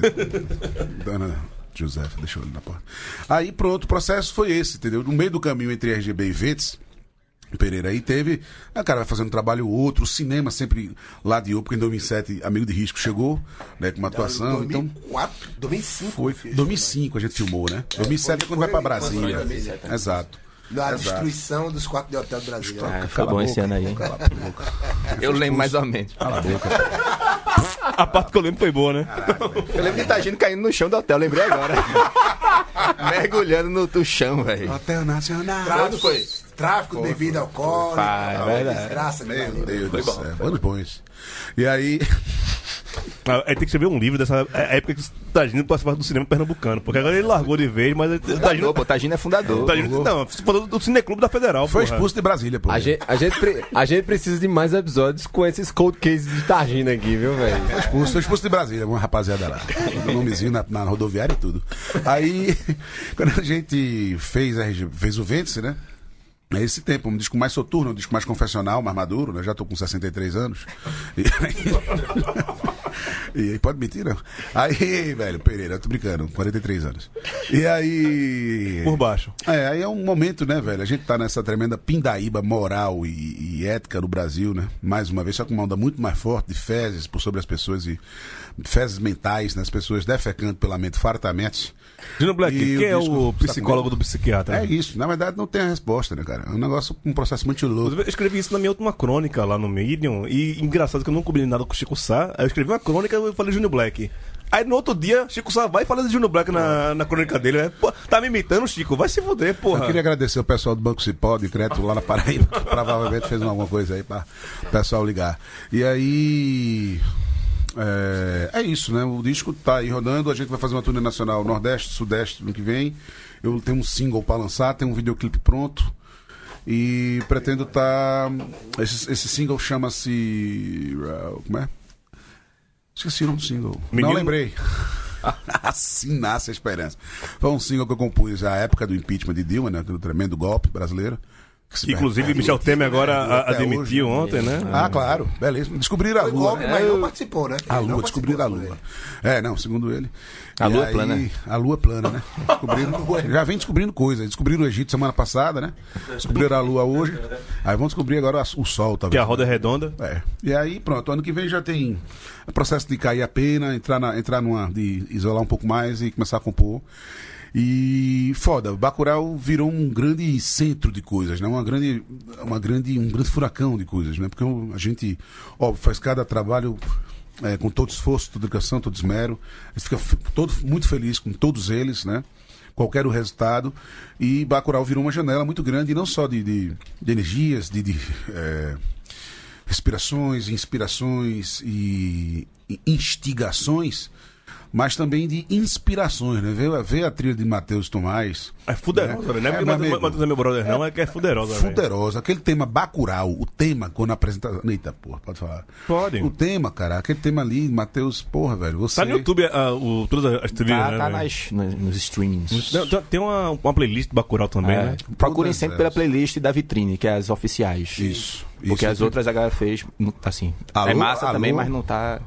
Dona Josefa, deixou ele na porta. Aí pronto, o processo foi esse, entendeu? No meio do caminho entre RGB e Vets, Pereira aí teve. A cara vai fazendo um trabalho ou outro, o cinema sempre ladeou, porque em 2007 Amigo de Risco chegou, né, com uma atuação. Então 2004, 2005. foi. filho. 2005 a gente filmou, né? 2007 é quando vai pra Brasília. Exato. Na Exato. destruição dos quartos de hotel do Brasil. Ah, foi bom esse ano aí. hein? Cala a boca. Eu lembro mais ou menos. Cala a boca. [laughs] A parte que eu lembro foi boa, né? Eu lembro de Tagino caindo no chão do hotel, lembrei agora. [laughs] Mergulhando no, no chão, velho. Hotel Nacional. Quando foi? Tráfico de bebida alcoólica. Vai, tal, verdade. Desgraça, Meu meu Deus do céu. Anos bons. E aí. Aí tem que escrever um livro dessa é- época que o Tagino participava do cinema pernambucano. Porque agora ele largou de vez, mas ele- o Tagino, Tagino. pô, Tagino é fundador. o Tagino não, falou do Cineclube da Federal, Foi porra. expulso de Brasília, pô. A gente, a, gente, pre- a gente precisa de mais episódios com esses cold cases de Targina aqui, viu, velho? Foi expulso, foi expulso de Brasília, uma rapaziada lá. O nomezinho na, na rodoviária e tudo. Aí, [laughs] quando a gente fez, a fez o Vêntice, né? É esse tempo, um disco mais soturno, um disco mais confessional, mais maduro, né? Já tô com 63 anos. E aí, [laughs] e aí pode mentir, não? Aí, velho, Pereira, eu tô brincando, 43 anos. E aí. Por baixo. É, aí é um momento, né, velho? A gente tá nessa tremenda pindaíba moral e, e ética no Brasil, né? Mais uma vez, só com uma onda muito mais forte de fezes por sobre as pessoas e fezes mentais, né? As pessoas defecando pela mente fartamente. Gino Black, E quem é o tá psicólogo do psiquiatra? É isso, na verdade não tem a resposta, né, cara? É um negócio, um processo muito louco. Eu escrevi isso na minha última crônica lá no Medium. E engraçado que eu não combinei nada com o Chico Sá. Aí eu escrevi uma crônica e eu falei Júnior Black. Aí no outro dia, Chico Sá vai falar de Júnior Black na, na crônica dele, né? Pô, tá me imitando, Chico? Vai se fuder, Eu porra. queria agradecer o pessoal do Banco Cipó, de crédito lá na Paraíba, [laughs] que provavelmente fez alguma coisa aí para o pessoal ligar. E aí. É, é isso, né? O disco tá aí rodando, a gente vai fazer uma turnê nacional Nordeste, Sudeste no que vem. Eu tenho um single para lançar, tenho um videoclipe pronto. E pretendo estar. esse, esse single chama-se. uh, Como é? Esqueci o nome do single. Menino- Não lembrei. [laughs] assim nasce a esperança. Foi um single que eu compus à época do impeachment de Dilma, né? Do tremendo golpe brasileiro. Que Que, inclusive, Michel Temer agora admitiu hoje. ontem, né? Ah, claro, beleza. Descobriram a lua. golpe, mas não participou, né? A lua, descobriram a lua. É, não, segundo ele. A lua é plana. A lua é plana, né? Descobriram, [laughs] já vem descobrindo coisas. Descobriram o Egito semana passada, né? Descobriram a lua hoje. Aí vão descobrir agora o sol, Que talvez. a roda é redonda. É. E aí, pronto, ano que vem já tem o processo de cair a pena, entrar, na, entrar numa. de isolar um pouco mais e começar a compor. E foda, Bacurau virou um grande centro de coisas, né? Uma grande, uma grande, um grande furacão de coisas, né? Porque a gente, ó, faz cada trabalho é, com todo esforço, toda educação, todo esmero. A gente fica todo, muito feliz com todos eles, né? Qualquer o resultado. E Bacurau virou uma janela muito grande, não só de, de, de energias, de, de é, respirações, inspirações e e instigações, mas também de inspirações, né? Ver, ver a trilha de Matheus Tomás. É fuderosa, velho. Não é É, porque Matheus é meu brother, não, é que é fuderosa, velho. Fuderosa, aquele tema Bacurau, o tema quando apresenta. Eita, porra, pode falar. Pode. O tema, cara, aquele tema ali, Matheus, porra, velho, você. Tá no YouTube ah, o, todas as trilhas, Tá, né? tá nas, nos, nos streamings. Tem- uma, uma playlist do Bacurau também, É, né? procurem sempre pela playlist da vitrine, que é as oficiais. Isso. Porque isso. as outras a galera fez, assim, Alô, é massa alô? também, mas não tá...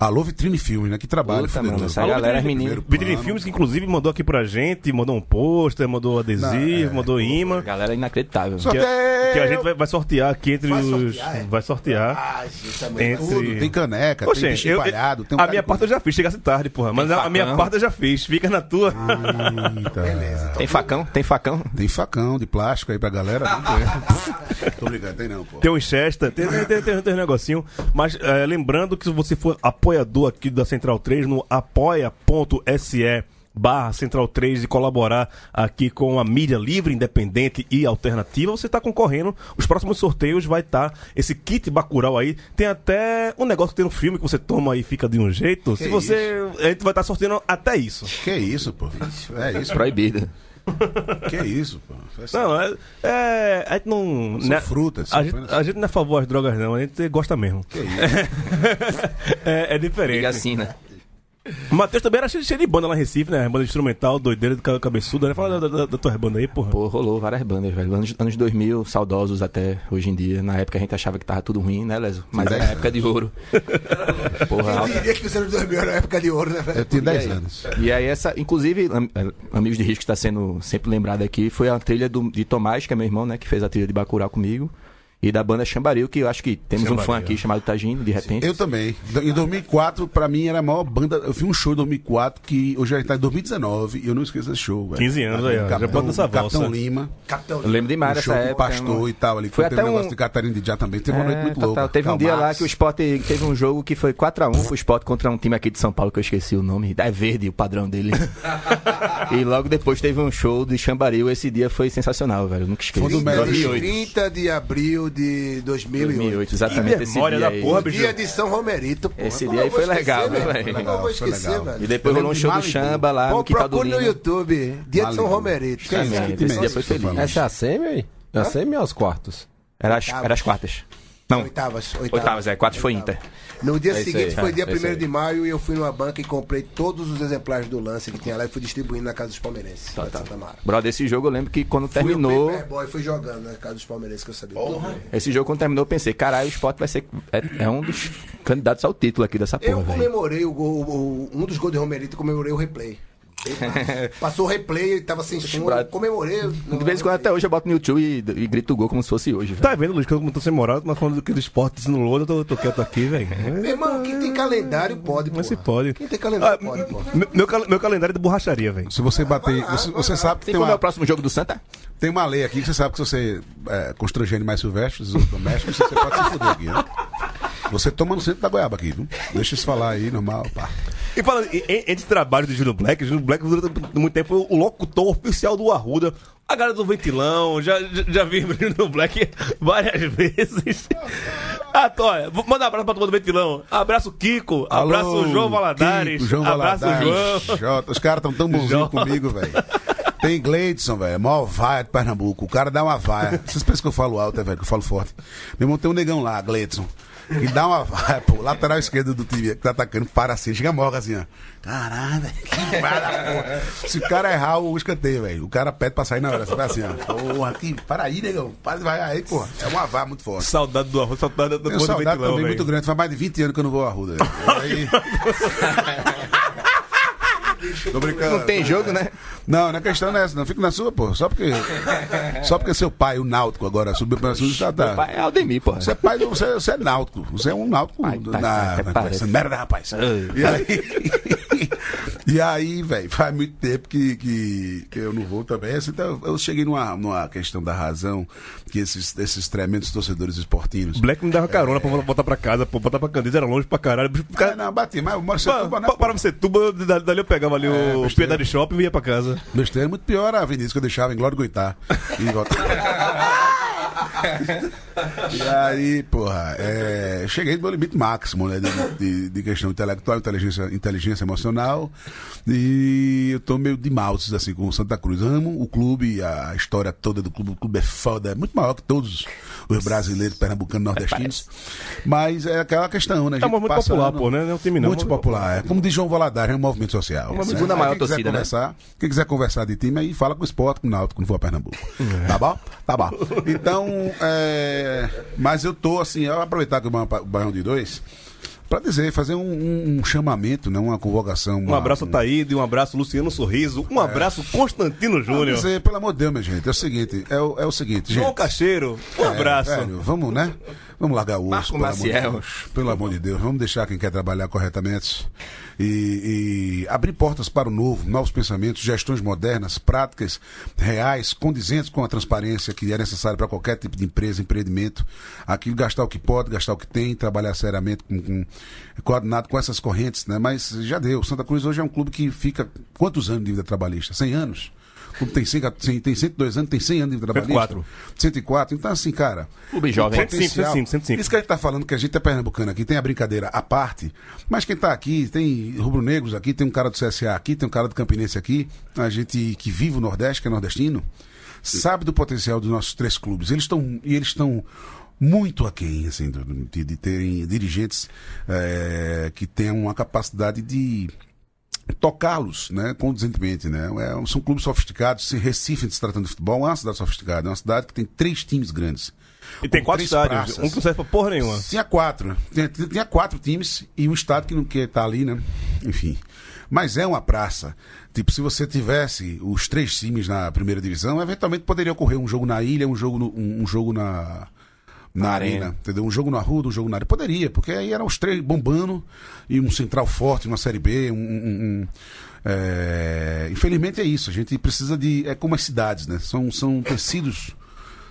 Alô, Vitrine Filme, né? Que trabalho. Puta, mano, essa Alô, galera, Vitrine menino. Vitrine. Filmes, que inclusive mandou aqui pra gente, mandou um pôster, mandou adesivo, Não, é, mandou imã. Galera inacreditável. Só Que, que a- é- gente vai, vai sortear aqui entre Vai os. sortear, é? Vai sortear. Ah, gente, é Entre- Tudo, tem caneca, Poxa, tem bicho eu- empalhado, tem um a minha parte eu já fiz, chegasse tarde, porra. Mas a, a minha parte eu já fiz. Fica na tua. Eita. Tem facão? Tem facão? Tem facão de plástico aí pra galera. Não tem. [laughs] Tô brincando, tem não, pô. Tem um Chester, tem, tem, tem, tem, tem um negocinho. Mas é, lembrando que se você for apoiador aqui da Central 3 no apoia.se barra Central 3 e colaborar aqui com a mídia livre, independente e alternativa, você está concorrendo. Os próximos sorteios vai estar esse kit Bacurau aí. Tem até um negócio que tem no filme que você toma e fica de um jeito. se você. A gente vai estar sorteando até isso. Que isso, pô? É isso, Proibido. [laughs] que isso, pô? Não, é. é a gente não. São né, frutas, A são gente, apenas- a gente não é a favor das drogas, não. A gente gosta mesmo. Que isso? [laughs] é, é diferente. Liga assim, né? O Matheus também era cheio, cheio de banda lá em Recife, né? Banda instrumental, doideira do ca- cabeçuda, né? Fala da, da, da tua banda aí, porra. Pô, rolou várias bandas, velho. Anos, anos 2000, saudosos até hoje em dia. Na época a gente achava que tava tudo ruim, né, Leso? Mas é a época de ouro. [laughs] Porra, Eu alta- diria que os anos 2000 era a época de ouro, né, velho? Eu tinha 10 aí? anos. E aí, essa, inclusive, am- eh, Amigos de Risco está sendo sempre lembrado aqui, foi a trilha do, de Tomás, que é meu irmão, né, que fez a trilha de Bacurau comigo, e da banda Chambaril, que eu acho que temos um fã aqui chamado Tagino, de repente. Eu também. Em 2004, pra mim, era a maior banda. Eu fiz um show em 2004, que hoje já tá em 2019, e eu não esqueço desse show, velho. 15 anos aí, ó. Já Capitão, pode dançar Capitão. Lima. Capitão Eu lembro demais Um dessa show com época. pastor e tal ali. Foi Teve um até negócio um- de Catarina de Já também. Teve uma noite É, muito total. louca. Teve um Karl dia lá que o Sport teve um jogo que foi 4x1 pro Sport contra um time aqui de São Paulo que eu esqueci o nome. É verde o padrão dele. [laughs] e logo depois teve um show de Chambaril. Esse dia foi sensacional, velho. Eu nunca esqueci. Foi do melhor 2008. 30 de abril de 2008. 2008, exatamente. Que esse memória dia da porra, bicho. Dia de São Romerito, pô. Esse dia aí foi legal, velho? vou esquecer? E depois Eu rolou um show de do. Chamba lá Pô, no Quintal do procure no. YouTube. Dia de São. Romerito. Exatamente, esse dia foi eu feliz. Essa é a semi aí? É a semi ou quartas? Era as, era as quartas. Não, Oitavas, oitavas. oitavas, é. Quartas foi Inter. No dia É seguinte aí, foi é, dia é isso 1 aí. de maio e eu fui numa banca e comprei todos os exemplares do lance que tinha lá e fui distribuindo na casa dos palmeirenses. lá de Santa Mara. Brother, esse jogo eu lembro que quando Fui terminou. o paperboy, fui jogando na casa dos palmeirenses que eu sabia. Esse jogo quando terminou, eu pensei, caralho, o Sport vai ser. É, é um dos candidatos ao título aqui dessa Eu porra, velho. comemorei o gol, o- um dos gols de Romerito, comemorei o replay. [laughs] Passou o replay e tava sem som, comemorei. De vez em quando até hoje eu boto no YouTube e, e grito o gol como se fosse hoje, velho. Tá vendo, Luiz, que eu tô sem moral, mas falando do esporte no Lodo, eu tô, tô quieto aqui, velho. Meu irmão, quem tem calendário pode, pô. Mas se pode. Quem tem calendário Ah, pode, pô. meu, meu cal- meu calendário é de borracharia, velho. Se você bater. Você, você sabe que Tem tem quando é o uma, próximo jogo do Santa? tem uma lei aqui que você sabe que se você é, constranger animais silvestres ou domésticos, você pode se fuder aqui, né? Você toma no centro da goiaba aqui, viu? Deixa isso falar aí, normal, pá. E falando entre trabalhos de Júlio Black, Júlio Black durante muito tempo foi o locutor oficial do Arruda. A galera do Ventilão, já, já, já vi o Júlio Black [laughs] várias vezes. [laughs] Ah, olha, mandar um abraço pra turma do Ventilão. Abraço Kiko, abraço Alô, João Valadares, Kiko, João abraço Valadares, João. Jota. Os caras tão tão bonzinhos comigo, velho. Tem Gleidson, velho. Mó vaia de Pernambuco. O cara dá uma vaia. Vocês pensam que eu falo alto, é, velho? Que eu falo forte. Meu irmão tem um negão lá, Gleidson. Que dá uma pô. Lateral esquerdo do time que tá atacando, para assim. Chega morga assim, ó. Caralho, velho. Que porra. Se o cara errar o escanteio, velho. O cara pede pra sair na hora. Você vai assim, ó. Porra, que, para aí, negão. Para de vaiar aí, porra. É uma vaia muito forte. Saudade do Arruda, saudade da Tenho turma do saudade Ventilão, também velho. muito grande. Faz mais de 20 anos que eu não vou à Arruda. velho. Aí... [laughs] Tô brincando. Não tem jogo, né? Não, não é questão nessa, não. Fico na sua, pô. Só porque. Só porque seu pai, o Náutico, agora subiu pra sul tá, tá. Pai é Aldemir, porra. Você é pai do. Você, você é náutico. Você é um náutico. Pai, do- pai, na, na- parece. merda, rapaz. E aí. [laughs] e aí, velho, faz muito tempo que, que, que eu não vou também. Assim, então, eu cheguei numa, numa questão da razão que esses, esses tremendos torcedores esportivos. Black me dava carona pra voltar pra casa, pô, botar pra Candeias, era longe pra caralho. Cara, Cara, não, bati, mas eu moro em pa, Setúbal, né? pa, pô? para você, tuba, da- dali eu pegava ali o besteira. Piedade Shopping e ia pra casa. Besteira é muito pior a avenida que eu deixava em Glória do Goitá. E, [laughs] e aí, porra, é, cheguei no meu limite máximo, né? De, de- de questão intelectual, inteligência, inteligência emocional. E eu tô meio de maltes, assim, com o Santa Cruz. Amo o clube, a história toda do clube. O clube é foda, é muito maior que todos os brasileiros, pernambucanos, nordestinos. Mas é aquela questão, né? A É um gente movimento popular, ano- pô, né? Não é um time não. Muito popular, é. Como diz João Valadares, é um movimento social. Uma segunda maior Quem torcida, né? conversar, Quem quiser conversar de time aí, fala com o esporte, com o Náutico, quando for a Pernambuco. Tá bom? Tá bom. Então, é, mas eu tô assim, eu vou aproveitar que o Ba- o Barrão de Dois, Pra dizer, fazer um, um- um chamamento, né? uma convocação. Um uma- abraço a Taíde, um abraço Luciano Sorriso, um abraço Constantino Pra Júnior. dizer, pelo amor de Deus, minha gente, é o seguinte, é o, é o seguinte, João gente. Cacheiro, um É, abraço. velho, vamos, né? Vamos largar o osso, Marco pelo amor, de. Deus. pelo amor de Deus. Vamos deixar quem quer trabalhar corretamente e, e abrir portas para o novo, novos pensamentos, gestões modernas, práticas reais, condizentes com a transparência que é necessária para qualquer tipo de empresa, empreendimento. Aquilo gastar o que pode, gastar o que tem, trabalhar seriamente com, com coordenado com essas correntes, né? Mas já deu. Santa Cruz hoje é um clube que fica quantos anos de vida trabalhista? 100 anos? Clube tem, 100, tem 102 anos, tem 100 anos de trabalhista. 104. 104. Então, assim, cara. Clube jovem. o potencial- 105, 105. Isso que a gente tá falando, que a gente é pernambucano aqui, tem a brincadeira à parte, mas quem tá aqui, tem rubro-negros aqui, tem um cara do CSA aqui, tem um cara do Campinense aqui, a gente que vive o Nordeste, que é nordestino, sabe do potencial dos nossos três clubes. Eles estão e eles estão muito aquém, assim, de, de terem dirigentes eh, que tenham uma capacidade de tocá-los, né, conduzentemente, né? É, são clubes sofisticados. Recife, se tratando de futebol, é uma cidade sofisticada, é uma cidade que tem três times grandes. E tem quatro estádios, praças. um que não serve pra porra nenhuma. Tinha quatro? Tinha, tinha quatro times e um estado que não quer estar ali, né? Enfim. Mas é uma praça. Tipo, se você tivesse os três times na primeira divisão, eventualmente poderia ocorrer um jogo na ilha, um jogo, no- um, um jogo na, na arena, arena. entendeu? Um jogo na rua, um jogo na área. Poderia, porque aí eram os três bombando e um central forte, uma série B, um. um- um- é, Infelizmente é isso. A gente precisa de. É como as cidades, né? São, são tecidos.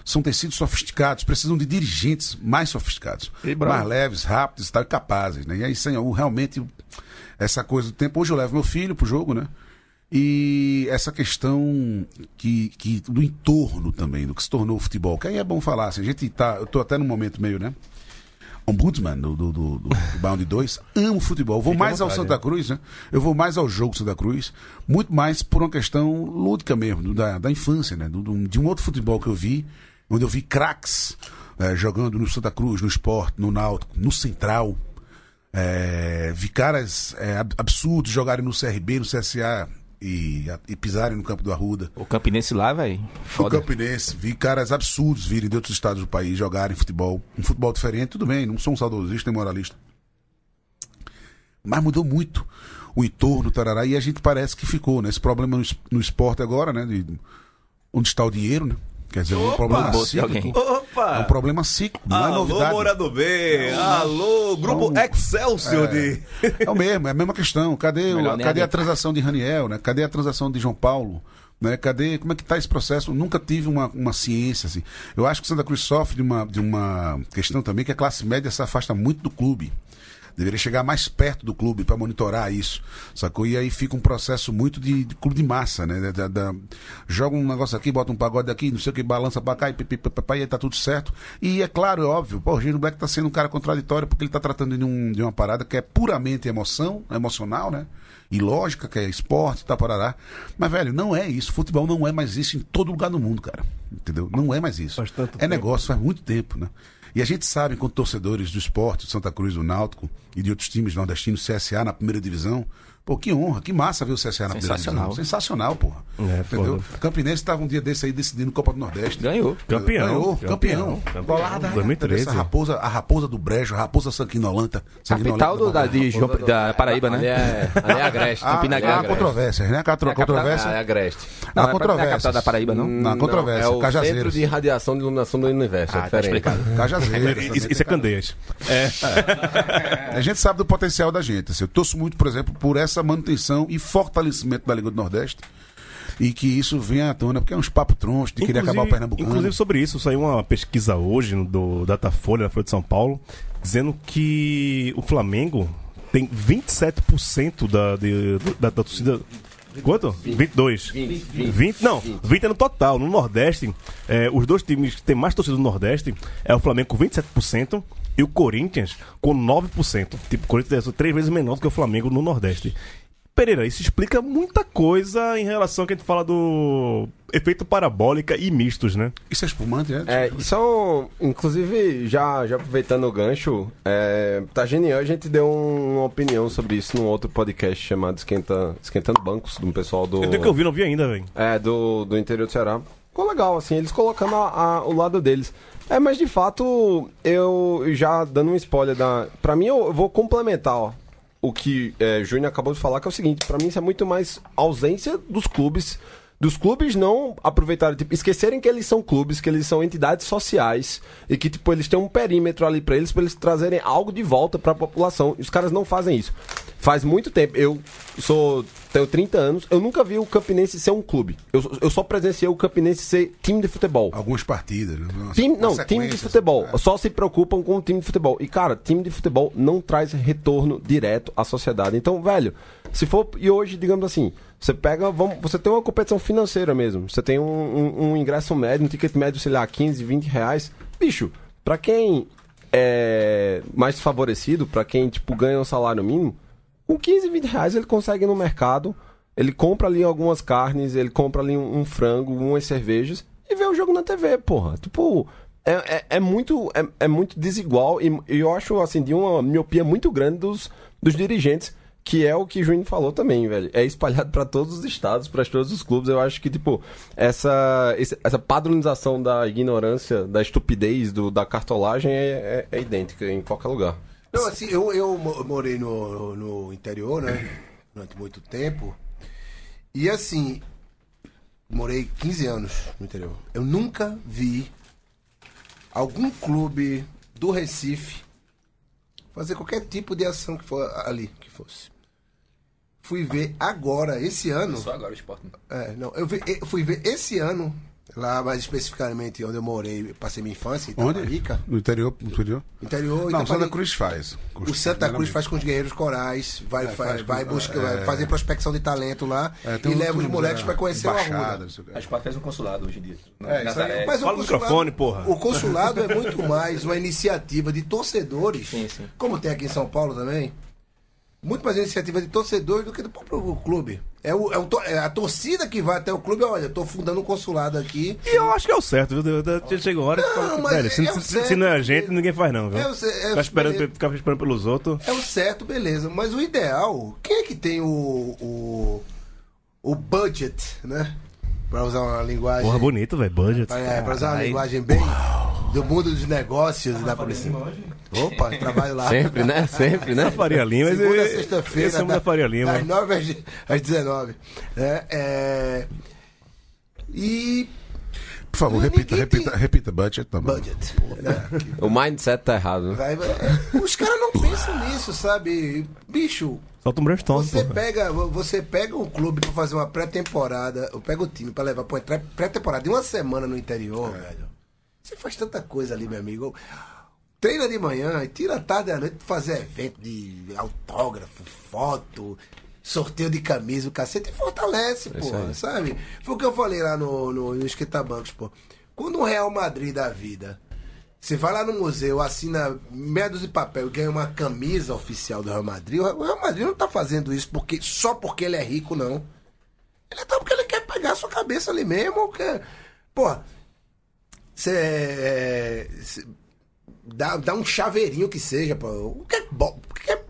São tecidos sofisticados, precisam de dirigentes mais sofisticados. Mais leves, rápidos e capazes, né? E aí, sem, o- realmente, essa coisa do tempo. Hoje eu levo meu filho pro jogo, né? E essa questão que, que do entorno também, do que se tornou o futebol, que aí é bom falar, assim, a gente tá, eu tô até num momento meio, né? Ombudsman do, do, do, do, Bound 2, amo futebol, vou à mais ao vontade, Santa Cruz, né? Eu vou mais ao jogo Santa Cruz, muito mais por uma questão lúdica mesmo, do- da, da infância, né? Do, de um outro futebol que eu vi, onde eu vi craques eh, jogando no Santa Cruz, no esporte, no Náutico, no Central, é, vi caras é, ab- absurdos jogarem no CRB, no CSA e, e pisarem no campo do Arruda. O Campinense lá, velho. Foda. Campinense, vi caras absurdos virem de outros estados do país jogarem futebol. Um futebol diferente, tudo bem, não sou um saudosista nem moralista. Mas mudou muito o entorno, tarará, e a gente parece que ficou, né? Esse problema no, no esporte agora, né? de onde está o dinheiro, né? Quer dizer, um problema cíclico. Opa! É um problema cíclico, não é Alô, novidade. Morado B! Alô, Grupo Então, Excelsior de... É o mesmo, é a mesma questão. Cadê, o- cadê a transação de Raniel, né? Cadê a transação de João Paulo? Né? Cadê, como é que está esse processo? Eu nunca tive uma, uma ciência assim. Eu acho que o Santa Cruz sofre de uma, de uma questão também que a classe média se afasta muito do clube. Deveria chegar mais perto do clube para monitorar isso, sacou? E aí fica um processo muito de, de clube de massa, né? Da- da- joga um negócio aqui, bota um pagode aqui, não sei o que, balança pra cá e, pipi, papapá, e aí tá tudo certo. E é claro, é óbvio, pô, o Gino Black tá sendo um cara contraditório porque ele tá tratando de, um, de uma parada que é puramente emoção, emocional, né? E lógica, que é esporte, tá, parará. Mas, velho, não é isso. Futebol não é mais isso em todo lugar do mundo, cara. Entendeu? Não é mais isso. Faz tanto é tempo. negócio, faz muito tempo, né? E a gente sabe, enquanto torcedores do esporte, do Santa Cruz, do Náutico e de outros times nordestinos, CSA na primeira divisão, pô, que honra, que massa ver o CSA na primeira Sensacional. divisão. Sensacional, porra. É, Entendeu? foda. Campinense estava um dia desse aí decidindo Copa do Nordeste. Ganhou. Campeão. Ganhou, campeão. campeão. Bolada, né? 2013. Essa raposa, a raposa do Brejo, a raposa sanguinolenta. Capital do, da, de da Paraíba, Ali né? é, ali é Agreste. Campina há Grande. controvérsias, né? É a capital- controvérsia. Ah, é Agreste. Não, não é- é a controvérsias. capital da Paraíba, não? Na Não, controvérsia, É o Cajazeiros. Centro de Radiação de Iluminação do Universo. Ah, é tá diferente. explicado. Cajazeiras. Isso, é Candeias. É. [laughs] A gente sabe do potencial da gente. assim, eu torço muito, por exemplo, por essa manutenção e fortalecimento da Liga do Nordeste. E que isso venha à tona, porque é uns papos tronchos de querer acabar o Pernambucano. Inclusive sobre isso, saiu uma pesquisa hoje no- do Datafolha, da Folha de São Paulo, dizendo que o Flamengo tem 27% da, de- da, da torcida. Quanto? 22. 20, 20, não, 20 é no total. No Nordeste, é, os dois times que têm mais torcida no Nordeste é o Flamengo com 27% e o Corinthians com 9%. Tipo, o Corinthians é três vezes menor do que o Flamengo no Nordeste. Pereira, isso explica muita coisa em relação ao que a gente fala do efeito parabólica e mistos, né? Isso é espumante, é? É, são, inclusive, já, já aproveitando o gancho, é, tá genial, a gente deu um- uma opinião sobre isso num outro podcast chamado Esquenta, Esquentando Bancos, do pessoal do, Eu tenho que ouvir, não vi ainda, velho. é, do, do interior do Ceará. Ficou legal, assim, eles colocando a- a- o lado deles. É, mas de fato, eu já dando um spoiler da. Pra mim, eu vou complementar ó, o que é, Júnior acabou de falar, que é o seguinte: pra mim, isso é muito mais ausência dos clubes. Dos clubes não aproveitarem, tipo, esquecerem que eles são clubes, que eles são entidades sociais e que, tipo, eles têm um perímetro ali pra eles, pra eles trazerem algo de volta pra população. E os caras não fazem isso. Faz muito tempo. Eu sou. tenho 30 anos, eu nunca vi o Campinense ser um clube. Eu, eu só presenciei o Campinense ser time de futebol. Algumas partidas, né? Time, não, time de futebol. assim, Só se preocupam com o time de futebol. E, cara, time de futebol não traz retorno direto à sociedade. Então, velho, se for. E hoje, digamos assim, você pega. Vamos, você tem uma competição financeira mesmo. Você tem um, um- um ingresso médio, um ticket médio, sei lá, 15, 20 reais. Bicho, pra quem é mais favorecido, pra quem, tipo, ganha um salário mínimo, com 15, 20 reais ele consegue ir no mercado. Ele compra ali algumas carnes, ele compra ali um, um frango, umas cervejas e vê o jogo na TV, porra. Tipo, é, é, é muito, é, é muito desigual e, e eu acho, assim, de uma miopia muito grande dos, dos dirigentes, que é o que o Juninho falou também, velho. É espalhado pra todos os estados, pra todos os clubes. Eu acho que, tipo, essa, essa padronização da ignorância, da estupidez, do, da cartolagem é, é- é idêntica em qualquer lugar. Não, assim, eu, eu mo- morei no, no interior, né? [clears throat] Durante muito tempo. E assim, morei 15 anos no interior. Eu nunca vi algum clube do Recife fazer qualquer tipo de ação que for ali, que fosse. Fui ver agora, esse ano. Só agora o esporte. É, não, eu, vi- eu fui ver esse ano, lá mais especificamente onde eu morei, passei minha infância, em Onde? Itaparica. No interior? No interior? Interior, Não, Itaparica. Santa Cruz faz. O Santa Cruz faz com os guerreiros corais, vai, É, vai, faz vai com- buscar, é. vai fazer prospecção de talento lá É, e um leva os moleques é, pra conhecer o embaixada, Arruda. não sei o quê. A Sport faz um consulado hoje em dia. É, isso aí. Nazaré. Mas o Fala consulado- microfone, porra. O consulado é muito [laughs] mais uma iniciativa de torcedores, Sim, sim. como tem aqui em São Paulo também. Muito mais iniciativa de torcedores do que do próprio clube. É, o, é, o é a torcida que vai até o clube, olha, eu tô fundando um consulado aqui. E eu acho que é o certo, viu? Chega uma hora que fala, mas velho, se, é se- certo. se não é a gente, ninguém faz não, viu? É o é- Ficar esperando, ficar esperando pelos outros. É o certo, beleza. Mas o ideal, quem é que tem o, o, o budget, né? Pra usar uma linguagem. Porra, bonito, velho, budget. É, pra usar uma Ai, linguagem bem do mundo dos negócios e da publicidade. Opa, trabalho lá. Sempre, né? Sempre, né? Faria Lima, mas Segunda sexta-feira. esse é da Faria Lima. Das 9 às, às 19. É, é, E. Por favor, Ninguém repita, tem- repita, repita, budget. Tá bom. Budget. Né? O mindset tá errado. né? Vai- vai- os caras não pensam nisso, sabe? Bicho, Solta um brainstorm, Você pega, você pega um clube pra fazer uma pré-temporada, eu pego o time pra levar pra pré-temporada de uma semana no interior, velho. Você faz tanta coisa ali, meu amigo. Treina de manhã e tira a tarde à noite pra fazer evento de autógrafo, foto, sorteio de camisa, o cacete, e fortalece, É pô, sabe? Foi o que eu falei lá no, no, no Esquentabancos, pô. Quando o Real Madrid da vida você vai lá no museu, assina dúzia de papel e ganha uma camisa oficial do Real Madrid. O Real Madrid não tá fazendo isso porque, só porque ele é rico, não. Ele tá porque ele quer pegar a sua cabeça ali mesmo. Quer... Pô, você. Dá, dá um chaveirinho que seja, pô. O que é, bo- o que é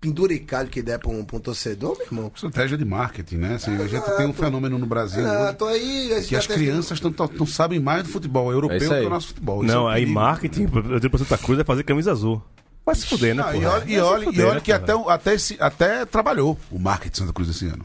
penduricalho que der pra um, pra um torcedor, meu irmão? Estratégia de marketing, né? Assim, a gente tem um fenômeno no Brasil hoje Ah, tô aí. que as crianças tão- tão- não sabem mais do futebol europeu É isso que aí. o nosso futebol. Isso é Não, um aí perigo. marketing, eu digo pra Santa Cruz é fazer camisa azul. Vai se fuder, né, Não, e olha, e olha, e olha né, que até, até, esse, até trabalhou o marketing de Santa Cruz esse ano.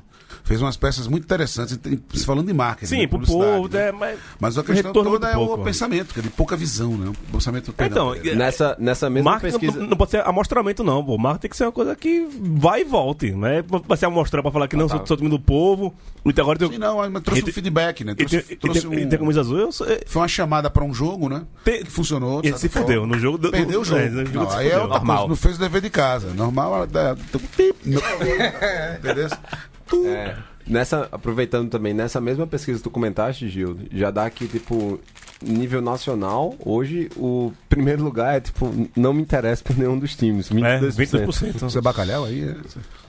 Fez umas peças muito interessantes, falando de marketing. Sim, né, pro povo, né? é, mas... Mas a questão toda é muito o pouco. pensamento, que é de pouca visão, né? O pensamento Então, perdão, e- Nessa, nessa mesma Marketing pesquisa. não, não pode ser amostramento, não, pô. Marketing tem que ser uma coisa que vai e volte. Né? Vai ser amostrar pra falar que não sou, sou time do povo. E agora tem, Sim, não, mas trouxe E um feedback, né? e Trouxe, tem, trouxe um- tem camisa azul, eu sou, é, Foi uma chamada pra um jogo, né? Tem- Que funcionou. E ele se fudeu. No jogo do- Perdeu o jogo. é, no jogo não, aí é outra Normal. coisa. Não fez o dever de casa. Normal. é, pip, [laughs] É, nessa, aproveitando também, nessa mesma pesquisa que tu comentaste, Gil, já dá que, tipo, nível nacional, hoje o primeiro lugar é, tipo, não me interessa por nenhum dos times. 22%. É, 22%. Você é bacalhau aí? é-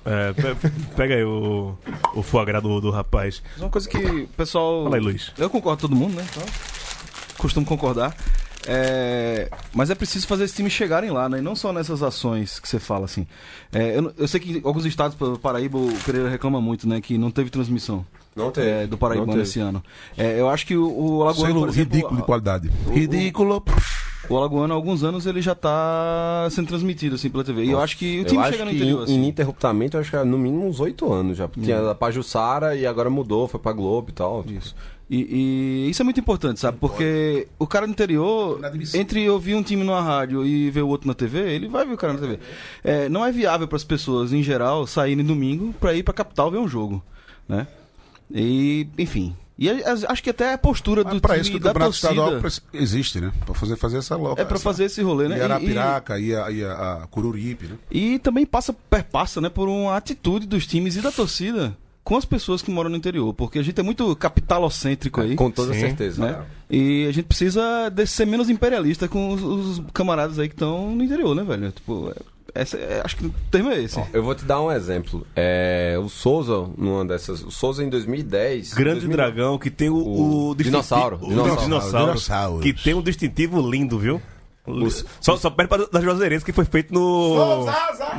É, pe- pega aí o, o foie gras do, do rapaz. Uma coisa que o pessoal. Fala aí, Luiz. Eu concordo com todo mundo, né? Então, costumo concordar. É, mas é preciso fazer esses times chegarem lá, né? E não só nessas ações que você fala, assim. É, eu, eu sei que em alguns estados, por Paraíba, o Pereira reclama muito, né? Que não teve transmissão Não teve. é, do Paraíba esse ano. É, eu acho que o, o Alagoano, Selo exemplo, ridículo de qualidade. Ridículo. o Alagoano há alguns anos ele já tá sendo transmitido assim pela TV. E eu acho que o time chega no interior, in- assim. Hum. ininterruptamente, eu acho que era no mínimo uns oito anos já. Tinha a Pajussara e agora mudou, foi pra Globo e tal. Isso. E, e isso é muito importante, sabe? Porque o cara do interior, entre ouvir um time numa rádio e ver o outro na TV, ele vai ver o cara na TV. É, não é viável para as pessoas, em geral, saírem domingo para ir para capital ver um jogo, né? E, enfim. E a- a- acho que até a postura do Mas pra time isso que o campeonato estadual torcida preci- existe, né? Pra fazer, fazer essa loca. é para fazer esse rolê, né? E E- Arapiraca, e, a, e a, a Cururipe, né? E também passa, perpassa, né, por uma atitude dos times e da torcida com as pessoas que moram no interior, porque a gente é muito capitalocêntrico aí. Com toda Sim, certeza. né? E a gente precisa de ser menos imperialista com os, os camaradas aí que estão no interior, né, velho? Tipo, é- essa, é- acho que o termo é esse. Ó, eu vou te dar um exemplo. É, o Souza, numa dessas. O Souza em 2010. Grande 2009, dragão que tem o, O o dinossauro, o dinossauro. dinossauro, Dinossauros. que tem um distintivo lindo, viu? Só, só perde para das Juazeirenses que foi feito no.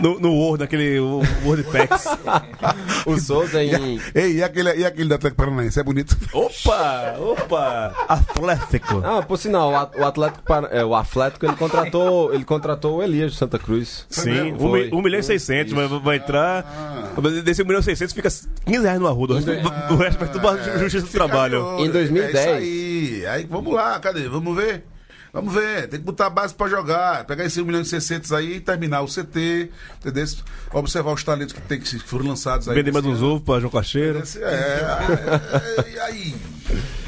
No, no Word, naquele Word [laughs] Packs. O Souza em. Ei, e aquele, e aquele do Atlético Paranaense? É bonito? opa! Opa! Atlético. Ah, por sinal, o At- o Atlético, Para- é, o Atlético ele contratou, ele contratou o Elias de Santa Cruz. Sim, 1 Foi. um, milhão e 600, vai, vai entrar. Desse 1 milhão e 600 fica 15 reais no arruda. O resto, o resto vai tudo pra justiça do trabalho. Em 2010. É isso aí. Aí vamos lá, cadê? Vamos ver. Vamos ver, tem que botar a base pra jogar, pegar esses 1 milhão e 600 aí e terminar o CT, entendeu? Observar os talentos que, tem, que foram lançados aí. Vender mais uns ovos pra João Cacheiro. Esse- É, é, é, e aí?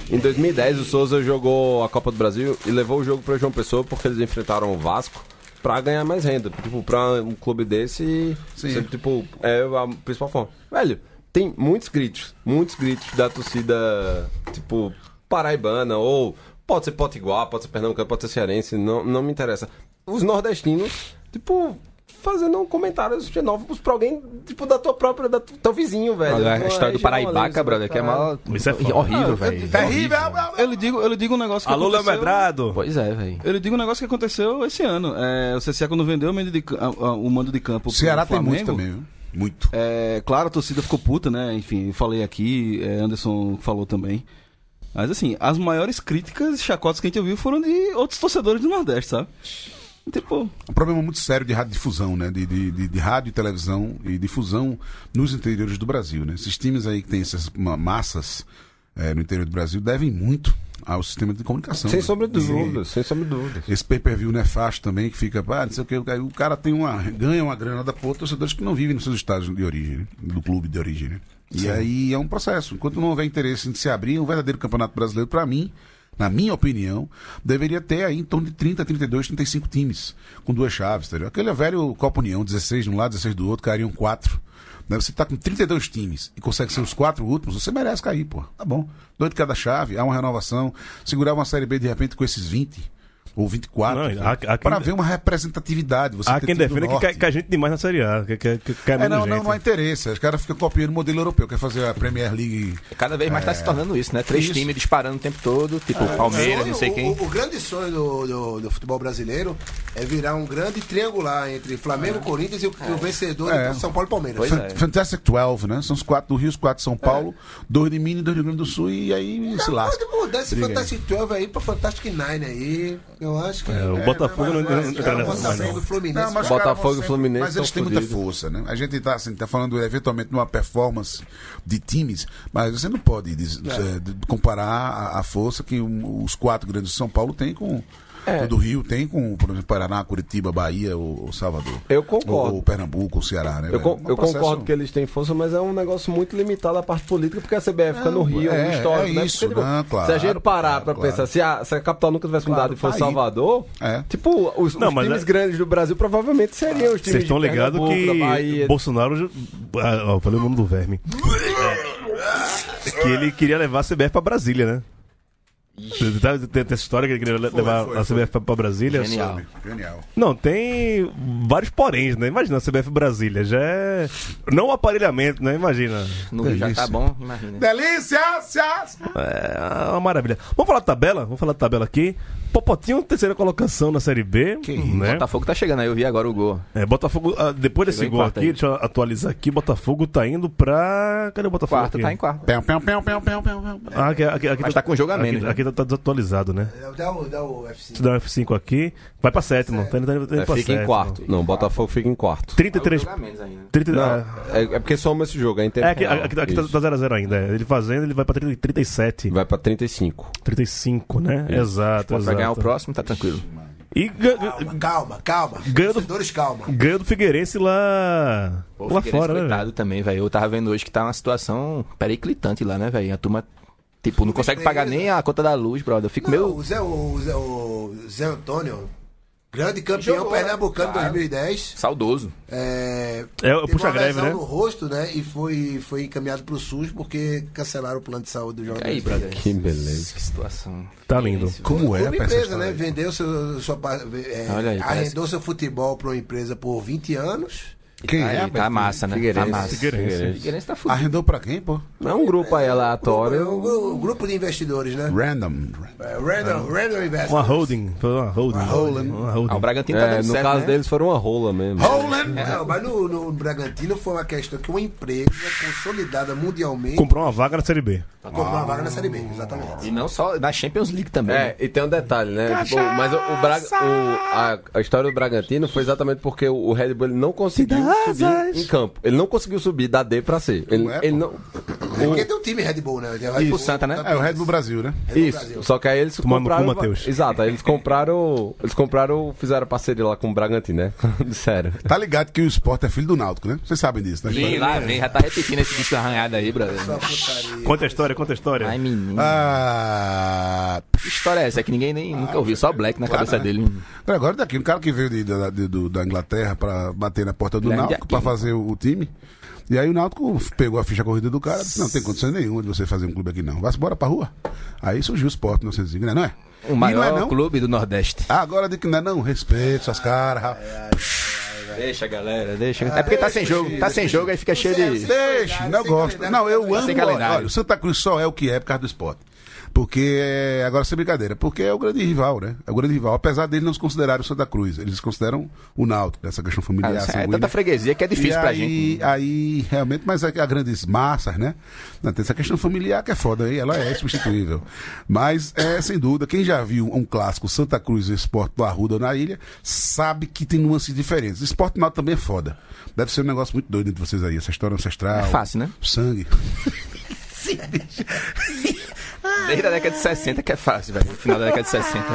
Em 2010, o Souza jogou a Copa do Brasil e levou o jogo pra João Pessoa porque eles enfrentaram o Vasco pra ganhar mais renda. Tipo, pra um clube desse, Sim. sempre, tipo, é a principal forma. Velho, tem muitos gritos, muitos gritos da torcida, tipo, paraibana ou pode ser potiguar, pode ser pernambucano, pode ser cearense, não, não me interessa. Os nordestinos, tipo... Fazendo comentários xenófobos pra alguém, tipo, da tua própria, da teu vizinho, velho. Olha, a Uma história do ali, Paraibaca, sabe? brother, que é mal... Isso é foda. horrível, velho. Terrível! Eu lhe digo, eu lhe digo um negócio que Alô, Léo aconteceu... Medrado. Pois é, velho. Eu lhe digo um negócio que aconteceu esse ano. É, o CCA quando vendeu o mando de, ca- a- a- o mando de campo O Ceará pro tem muito Flamengo, também, viu? Muito. É, claro, a torcida ficou puta, né? Enfim, eu falei aqui, é, Anderson falou também. Mas assim, as maiores críticas e chacotas que a gente ouviu foram de outros torcedores do Nordeste, sabe? Tipo, um problema muito sério de radiodifusão, né? De, de, de, de rádio e televisão e difusão nos interiores do Brasil, né? Esses times aí que tem essas ma- massas eh, no interior do Brasil devem muito ao sistema de comunicação. Sem né? sombra de E dúvidas, sem sombra de dúvidas. Esse pay-per-view nefasto também, que fica, ah, não sei o que, o cara tem uma, ganha uma grana da porra, torcedores que não vivem nos seus estados de origem, né? do clube de origem, né? E aí é um processo. Enquanto não houver interesse em se abrir um verdadeiro campeonato brasileiro, para mim, na minha opinião, deveria ter aí em torno de 30, 32, 35 times, com duas chaves, entendeu? Aquele velho Copa União, 16 de um lado, 16 do outro, cairiam quatro. Né? Você tá com 32 times e consegue ser os quatro últimos, você merece cair, pô. Tá bom. Dois de cada chave, há uma renovação. Segurar uma Série B de repente com esses 20 ou 24. Não, há- há quem- para ver uma representatividade. Você Há quem defenda que cai, cai gente demais na Série A. Que, que, que É, menos não, não, não há interesse. Os caras ficam copiando o modelo europeu, quer fazer a Premier League. Cada vez mais tá se tornando isso, né? Três Isso. times disparando o tempo todo, tipo Palmeiras, Sonho, não sei quem. O, o grande sonho do, do, do futebol brasileiro é virar um grande triangular entre Flamengo, Corinthians e o, e o vencedor É. do São Paulo e Palmeiras. É. Fantastic 12, né? São os quatro do Rio, os quatro de São Paulo, dois de Minas e dois do Rio Grande do Sul, e aí se lasca. Pode mudar esse. Fantastic 12 aí pra Fantastic Nine aí. Eu acho que. É, o Botafogo não, não, não entra É, o nessa mais, Botafogo não. e Fluminense. Não, Botafogo e Fluminense Mas eles têm muita força, né? A gente tá, assim, tá falando eventualmente de uma performance de times, mas você não pode de- comparar a, a força que um- os quatro grandes de São Paulo têm com. O do Rio tem com, por exemplo, Paraná, Curitiba, Bahia ou, ou Salvador. Eu concordo. Ou, ou Pernambuco, ou Ceará, né? Eu, con- É um eu processo- concordo que eles têm força, mas é um negócio muito limitado a parte política, porque a CBF fica no Rio, é, no histórico, é né? isso, Porque, não, claro, se a gente parar claro, pra claro. pensar, se a, se a capital nunca tivesse Claro, mudado e fosse tá. Salvador, É. tipo, os, Não, os times é- grandes do Brasil provavelmente seriam os times Vocês estão ligados que. Bolsonaro. Ah, falei o nome do verme. É, que ele queria levar a CBF pra Brasília, né? Tá- Tem, tem essa história que ele queria levar foi, a CBF pra- pra Brasília. Genial. Genial. Não, tem vários poréns, né? Imagina a CBF Brasília. Já é. Não o aparelhamento, né? Imagina. No já tá bom, imagina. Delícia! É uma maravilha. Vamos falar da tabela? Vamos falar da tabela aqui. Popotinho, terceira colocação na Série B. né? Botafogo tá chegando aí, eu vi agora o gol. É, Botafogo, ah, depois desse Chegou em gol aqui, aí. deixa eu atualizar aqui. Botafogo tá indo pra. Cadê o Botafogo? Quarto, aqui? tá em quarto. Pão, pão, pão, pão, pão, pão. Ah, aqui, aqui, aqui Mas tá com jogo a menos, Aqui, né? aqui tá, tá desatualizado, né? Dá o, dá o F5. Se dá um F5 aqui, vai pra sétimo. Tá indo, tá indo, tá indo É, pra fica em sétimo. quarto. Não, Botafogo fica em quarto. 33. Jogo a menos ainda. 30, Não, ah, é, é porque soma esse jogo, é em tempo é, aqui, aqui, aqui tá Isso. tá 0x0 ainda. é. Ele fazendo, ele vai pra 30, 37. Vai pra 35. 35, né? Exato, Pode exato. ganhar o próximo, tá tranquilo. E Calma, calma, calma. Ganhando- Torcedores, calma. ganhou do Figueirense lá. Pô, lá Figueirense, fora, né? também, velho. Eu tava vendo hoje que tá uma situação periclitante lá, né, velho? A turma, tipo, não consegue pagar nem a conta da luz, brother. Eu fico Não, meio. o, Zé, o, Zé, o Zé Antônio, grande campeão Jogou, pernambucano claro. 2010. Saudoso. É, É, puxa uma greve, lesão né? no rosto, né? E foi, foi encaminhado pro SUS porque cancelaram o plano de saúde do jogador. Aí, brother? Que beleza. Que situação. Tá lindo. Como é, Uma empresa, né? Vendeu seu, sua, é, Olha aí, parece- arrendou seu futebol para uma empresa por 20 anos. Quem Aí, é? tá massa, né? Figueirense. Tá massa. Figueirense. Figueirense tá fudido. Arrendou pra quem, pô? Não é um grupo aí É um, aleatório. gru- um grupo de investidores, né? Random. É, Random, Random Investors. Uma holding. Foi uma holding. Uma holding. Uma Ah, holding. o Bragantino tá É, dando no certo, caso né? deles foram uma rola mesmo. Roland! Não, mas no, no Bragantino foi uma questão que uma empresa consolidada mundialmente Comprou uma vaga na Série B. comprou uma vaga na Série B, exatamente. E não só na Champions League também. É, né? e tem um detalhe, né? Tipo, mas o, o Braga, o- a, a história do Bragantino foi exatamente porque o, o Red Bull não conseguiu subir em campo. Ele não conseguiu subir da D pra C. Ele, Como é, ele não. É porque tem um time Red Bull, né? O Bull, Santa, né? É, o Red Bull Brasil, né? Red Bull Isso. Brasil. Só que aí eles Tomando no cu, compraram. Matheus. Exato, aí eles compraram. Eles compraram, fizeram parceria lá com o Bragantino, né? [laughs] Sério. Tá ligado que o Sport é filho do Náutico, né? Vocês sabem disso, né? E lá vem, já tá repetindo esse disco arranhado aí, brother. Conta a história, conta a história. Ai, menino. Ah. Que história é essa? É que ninguém nem nunca ouviu, só Black na cabeça né? dele. Agora daqui, um cara que veio de- da, de- do- da Inglaterra pra bater na porta do Grande Náutico pra fazer o, o time. E aí o Náutico pegou a ficha corrida do cara disse, não tem condição nenhuma de você fazer um clube aqui não. Vai embora pra rua. Aí surgiu o Sport 1905, né? Não é? O E maior não é não? clube do Nordeste. Ah, agora de que não é não. Respeito suas caras, rapaz. Deixa, galera, deixa. É porque tá sem jogo, tá sem jogo, aí fica cheio de. Deixa, não gosto. Não, eu amo. Olha, o Santa Cruz só é o que é por causa do esporte. Porque, é- agora sem brincadeira, porque é o grande rival, né? É o grande rival. Apesar dele não se considerarem o Santa Cruz, eles consideram o Náutico, essa questão familiar. Isso é tanta freguesia que é difícil e pra aí, gente. Aí, realmente, mas a, a grandes massas, né? Não, tem essa questão familiar que é foda aí, ela é substituível. Mas, é, sem dúvida, quem já viu um clássico Santa Cruz e Esporte do Arruda ou na ilha, sabe que tem nuances diferentes. Esporte Náutico também é foda. Deve ser um negócio muito doido entre vocês aí, essa história ancestral. É fácil, né? Sangue. [laughs] [laughs] Desde a década de 60 que é fácil, velho. Final da década de 60.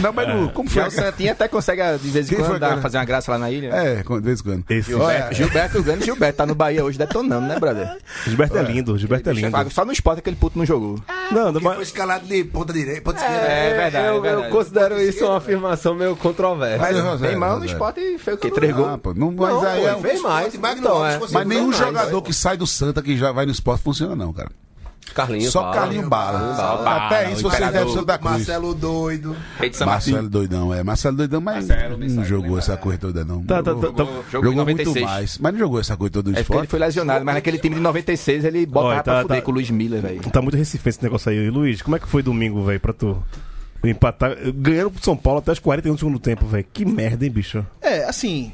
Não, mas no- como foi? Já o Santinha até consegue, de vez em Quem quando, foi, dar- fazer uma graça lá na ilha. É, de vez em quando. Esse Gilberto, Gilberto, o grande Gilberto, tá no Bahia hoje detonando, né, brother? Gilberto é lindo, Gilberto é lindo. Só no esporte aquele puto não jogou. Não, Foi mas, escalado de ponta direita, ponta esquerda. É verdade, eu, é verdade. eu considero isso uma afirmação meio controversa. Mas, Mas, meu irmão, no esporte foi o quê? Três gols? Ah, pô, não, mas Não, aí pô, é um- fez mais. Magno Então, é. conseguiu Mas nenhum mais, jogador né? que sai do Santa que já vai no esporte funciona, não, cara. Carlinhos. Só Bala. Carlinho Bala. Bala, Até isso você imperador. deve ser da Cruz. Marcelo doido. Rei de São Martinho. Marcelo Doidão, é. Marcelo Doidão, mas não jogou essa coisa toda, não. tá, tá, jogou tá, tá- Jogou, jogou em muito 96. mais. Mas não jogou essa coisa toda do É porque ele esporte. foi lesionado, mas naquele time de 96 ele botava Olha, tá- pra fuder tá- com o Luiz Miller, velho. tá muito recife esse negócio aí. Luiz, como é que foi domingo, velho, pra tu empatar? Ganhando pro São Paulo até os 41 do segundo tempo, velho. Que merda, hein, bicho? É, assim.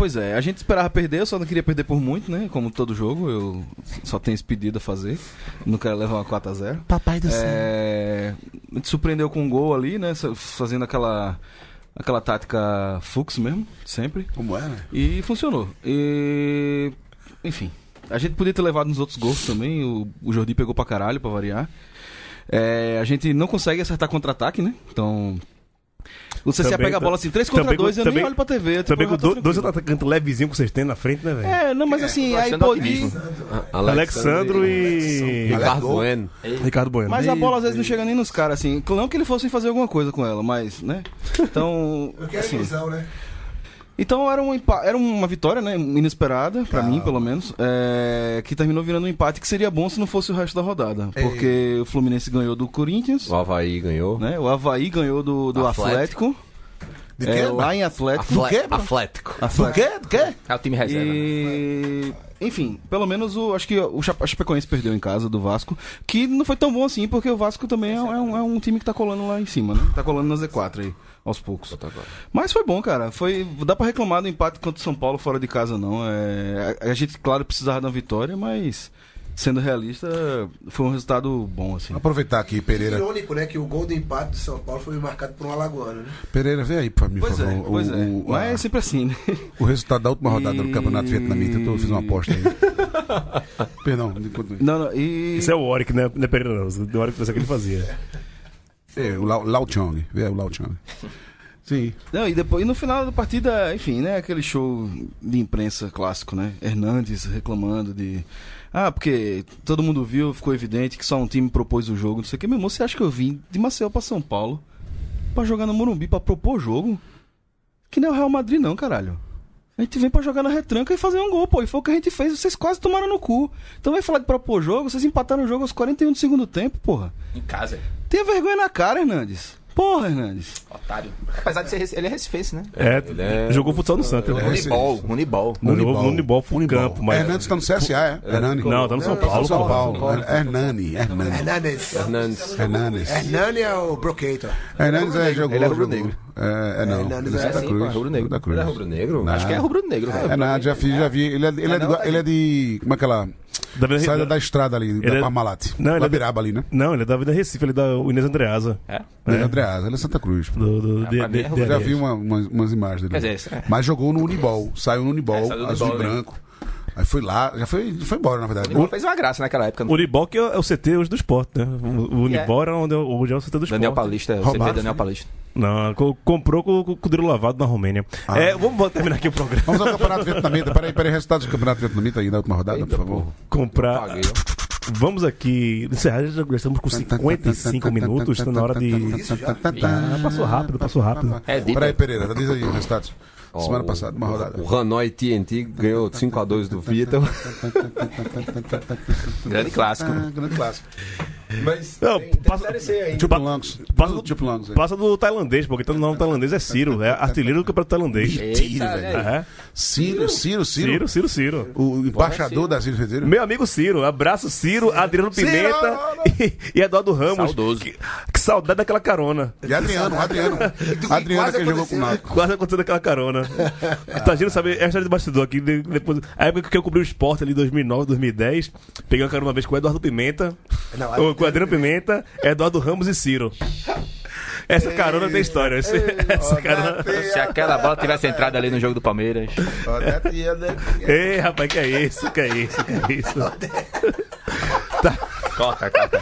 Pois é, a gente esperava perder, eu só não queria perder por muito, né? Como todo jogo, eu só tenho esse pedido a fazer. Não quero levar uma 4x0. Papai do É, a gente surpreendeu com um gol ali, né? Fazendo aquela, aquela tática Fux mesmo, sempre. Como é, né? E funcionou. E. Enfim. A gente podia ter levado nos outros gols também. O, o Jordi pegou pra caralho, pra variar. É, a gente não consegue acertar contra-ataque, né? Então. O CCA Também pega a tá- bola assim, 3 contra também com- 2, eu também- nem olho pra TV. eu, Também com do- dois atacantes levezinhos que vocês têm na frente, né, velho? É, não, mas assim, aí pode. otimismo. Alexandro e. Ricardo. Bueno. Ricardo Bueno. Mas a bola às vezes não chega nem nos caras, assim. Não que eles fossem fazer alguma coisa com ela, mas, né? Então. Eu quero assim, ilusão, né? Então era, um, era uma vitória, né? Inesperada, pra mim, pelo menos. é, que terminou virando um empate que seria bom se não fosse o resto da rodada. Porque o Fluminense ganhou do Corinthians, O Havaí ganhou. né? O Havaí ganhou do, do Atlético. Atlético. De é, quê, lá em Atlético. Do quê, mano? Atlético. Do Atlético. quê? Do quê? É o time reserva. E... Enfim, pelo menos o, acho que o Chapecoense perdeu em casa do Vasco, que não foi tão bom assim, porque o Vasco também é, um- é um, é um time que tá colando lá em cima, né? Tá colando na Z4 aí, aos poucos. Mas foi bom, cara. Foi, dá pra reclamar do empate contra o São Paulo fora de casa, não. É, a, a gente, claro, precisava da vitória, mas sendo realista, foi um resultado bom, assim. Aproveitar aqui, Pereira. Irônico, né? Que o gol do empate do São Paulo foi marcado por um alagoano, né? Pereira, vem aí pra mim, por Pois é, favor. pois o, é. o- Mas é a- sempre assim, né? o resultado da última rodada E- do Campeonato Vietnamita. Eu tô- fiz uma aposta aí. [laughs] Perdão. Não, não, e... Isso é o Oric, né? Não é Pereira, não. O Oric pensei que ele fazia. É, o Lau, Lau Chong. Vê o Lau Chong. [laughs] Sim. Não, e depois, e no final da partida, enfim, né? Aquele show de imprensa clássico, né? Hernandes reclamando de. Ah, porque todo mundo viu, ficou evidente que só um time propôs o jogo, não sei o que. Meu irmão, você acha que eu vim de Maceió pra São Paulo pra jogar no Morumbi pra propor jogo? Que nem o Real Madrid, não, caralho. A gente vem pra jogar na retranca e fazer um gol, pô. E foi o que a gente fez, vocês quase tomaram no cu. Então vem falar de propor jogo, vocês empataram o jogo aos 41 do segundo tempo, porra. Em casa. Tenha vergonha na cara, Hernandes. Porra, Hernandes. Otário. Apesar de ser. rec- Ele é recifense, né? É, Ele é- jogou futsal no Santos. É, né? Unibol. Unibol. Não jogou Unibol. no Unibol, Unibol. campo. Mas... Hernandes tá no CSA, é? Hernani. Não, tá no São Paulo. São. Paulo. Hernani. Hernandes. Hernandes. Hernandes. Hernani é o Brocator. Hernandes é, jogou. Ele é rubro-negro. É, é não. Hernandes Ele é é Santa sim, Cruz. é rubro-negro. Ele é rubro-negro? Acho que é rubro-negro, velho. É nada, já vi. Ele é, é, tá ele é de. Como é que ela. Da Saída da estrada ali, Ele da é- Parmalat. Não, ele é- Labiraba ali, né? Não, ele é da Vida Recife, ele é da Inês Andreasa. É? Ele é Andreasa, ele é Santa Cruz. Do, do, de- mim é de- Rubro Eu já de- vi uma- umas, umas imagens dele. É. Mas jogou no Unibol. Saiu no Unibol, É, saiu do azul e né? branco. Aí foi lá, já foi, foi embora, na verdade. Unibol fez uma graça naquela época. O Unibol que é é o CT hoje do esporte, né? O o Unibol era onde é- hoje é o CT do esporte. Daniel Paulista, o CT Daniel Paulista. Não, co- comprou com com o Cudeiro lavado na Romênia. Ah. É, vamos terminar aqui o programa. Vamos ao Campeonato Vietnamita. Peraí, peraí, resultados do Campeonato Vietnamita aí na última rodada, por favor. Comprar. Paguei, ó. Vamos aqui. Encerrar, já já estamos com 55 minutos, está na hora de. Ah, passou rápido, passou rápido. É. Peraí, Pereira, diz aí os resultados. Ó, Semana passada, uma rodada. O Hanoi TNT ganhou 5x2 do Vietnam. Grande clássico. Ah, grande clássico. Mas Não, passa, Tipo Langos. passa, Tipo Langos. aí. passa do tailandês, porque todo nome tailandês é Ciro, é artilheiro do campeonato tailandês. Mentira, velho. É. Ciro, Ciro, Ciro. Ciro, Ciro, Ciro. O embaixador da Ciro Ferreira. Meu amigo Ciro, abraço Ciro, Adriano Pimenta e, e Eduardo Ramos. Saudoso. Que, que saudade daquela carona. E Adriano, Adriano. [laughs] Adriano que jogou com o Nato. Quase aconteceu aquela carona. Imagina, sabe, é a história de bastidor aqui. de- Depois, a época que eu cobri o esporte ali, 2009, 2010, peguei uma carona uma vez com o Eduardo Pimenta, Não, ou com o Adriano Pimenta, Eduardo Ramos e Ciro. Essa carona tem história. esse- [laughs] Essa carona. Se aquela bola tivesse entrado ali no jogo do Palmeiras. Ei, rapaz, que é isso? Que é isso? Que é isso? Corta, corta.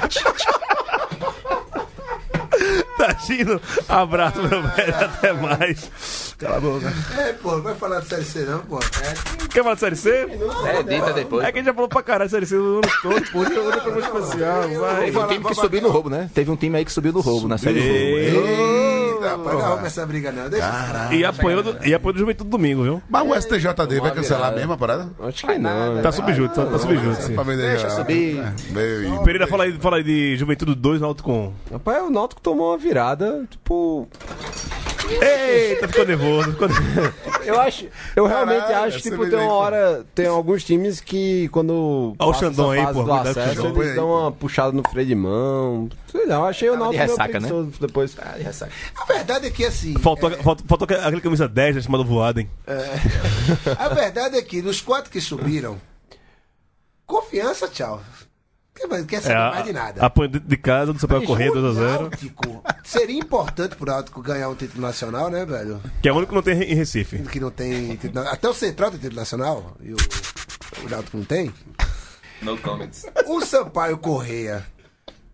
Tagino, abraço, meu velho. Até mais. Cala a boca. É, pô, não vai falar de Série C não, pô. É, Quer falar de Série C? É, dita depois. É que a gente já falou pra caralho de Série C no ano todo, pô. Hoje é programa especial, vai. Teve um time que subiu no roubo, né? Teve um time aí que subiu no roubo na série C. Eita, rapaz, não arruma essa briga não. Deixa E apoiou do, e apoiou do Juventude domingo, viu? Mas o STJD vai cancelar mesmo a parada? Acho que não. Tá subjunto, tá, tá subjunto, Deixa subir. É, Pereira, fala aí, fala aí de Juventude 2 Náutico com. Rapaz, o Náutico tomou uma virada, tipo... Eita, ficou nervoso, ficou nervoso. Eu acho... Eu realmente Caralho, acho que, tipo, tem uma hora... Tem alguns times que, quando Ó o Xandão aí, pô, do cuidado com o acesso, Xandão. Eles aí, dão pô. uma puxada no freio de mão. Sei lá, eu achei o Tava de Náutico meio ressaca, né? preguiçoso depois. Ah, de ressaca. A verdade é que assim. Faltou, faltou, faltou aquele camisa 10 né, chamado Voaden. [laughs] A verdade é que dos quatro que subiram, confiança, tchau. Quer, quer saber É, mais de a- nada. apoio de, de casa do Sampaio Corrêa O 2x0. Náutico Seria importante pro Náutico ganhar um título nacional, né, velho? Que é o único que não tem em Recife. Que não tem. título Até o Central tem título nacional. E o, o Náutico não tem. No comments. O Sampaio Correia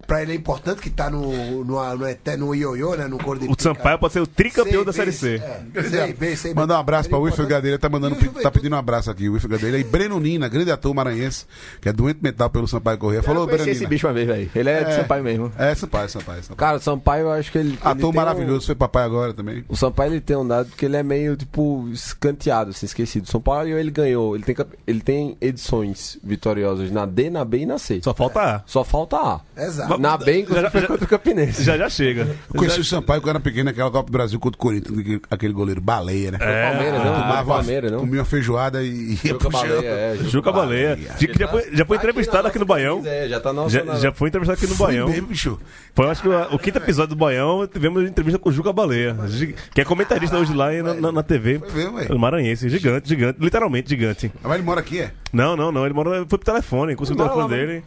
pra ele é importante que tá no, no, no, no ioiô, né? No coro de O Sampaio pode ser o tricampeão da Série C. É, sei bem, sei bem. Mandar um abraço pra Ele é Wilfred. Gadeira, tá, mandando, tá Juventude- pedindo um abraço aqui, o Wilfred Gadeira. E Breno Nina, grande ator maranhense, que é doente mental pelo Sampaio Corrêa. Falou, eu Breno conheci esse Nina. bicho uma vez, velho. Ele é, de Sampaio mesmo. É, Sampaio, Sampaio. Sampaio. Cara, o Sampaio, eu acho que ele. ele Ator tem maravilhoso, foi papai agora também. Um... O Sampaio ele tem um dado que ele é meio, tipo, escanteado, assim, esquecido. O Sampaio ele ganhou, ele tem, ele tem edições vitoriosas na D, na B e na C. Só falta A. Só falta A. Exato. Na B, inclusive, Já- já- contra o Campinense. Já já chega. Eu conheci o Sampaio quando era pequeno, naquela Copa do Brasil contra o Corinthians, aquele- goleiro baleia, né? É. Palmeiras, não? Tomava uma- Palmeiras, não? Comia uma feijoada e ia Juca pro chão. Baleia, é, Juca Baleia. Já, já foi, já foi entrevistado aqui no Baião. É, já tá Já, nossa- já foi entrevistado aqui no Foi Baião. mesmo, bicho. Foi, acho que o, o quinto episódio do Baião, tivemos entrevista com o Juca Baleia, que é comentarista hoje lá na, na, na TV. Foi mesmo, Maranhense, gigante, gigante, literalmente gigante. Mas ele mora aqui, é? Não, não, não, ele mora, foi pro telefone, consegui o telefone dele.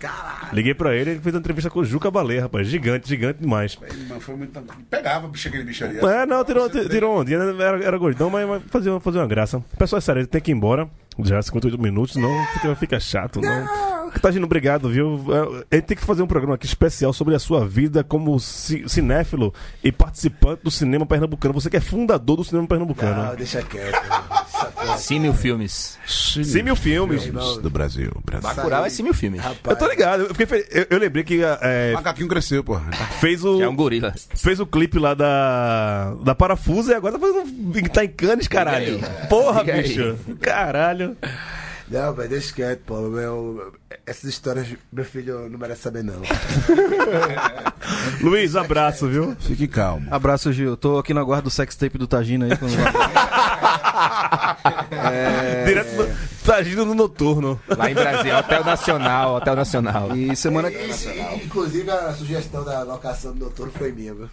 Liguei pra ele, ele fez uma entrevista com o Juca Baleia, rapaz, gigante, gigante demais. Ele não foi muito. Pegava, bicho, aquele bicho ali. É, não, tirou, tirou ondinha, né? era, era gordão, mas, mas fazia, uma- fazia uma graça. Pessoal, é sério, ele tem que ir embora. Já 58 minutos, senão fica, fica chato, não. Tagino, obrigado, viu? É, Ele tem que fazer um programa aqui especial sobre a sua vida como ci- cinéfilo e participante do cinema pernambucano. Você que é fundador do cinema pernambucano. Não, deixa quieto. Mil filmes. Sim, mil filmes. do Brasil. Brasil. Bacurau é sim mil filmes. Eu Rapaz, tô ligado, eu, fiquei eu, eu lembrei que é, Macaquinho cresceu, porra. fez o. Que é um gorila. Fez o clipe lá da. Da Parafusa e agora tá fazendo. Tá em Cannes, caralho. Porra, bicho. Caralho. Não, mas deixa quieto, pô. Meu, essas histórias, meu filho não merece saber, não. [laughs] Luiz, abraço, viu? Fique calmo. Abraço, Gil. Tô aqui na guarda do sextape do Tagino aí. quando vai- [laughs] Direto no, tá agindo no noturno. Lá em Brasília, Hotel Nacional, Hotel Nacional. E semana. Isso, e- inclusive, a sugestão da locação do doutor foi minha, viu?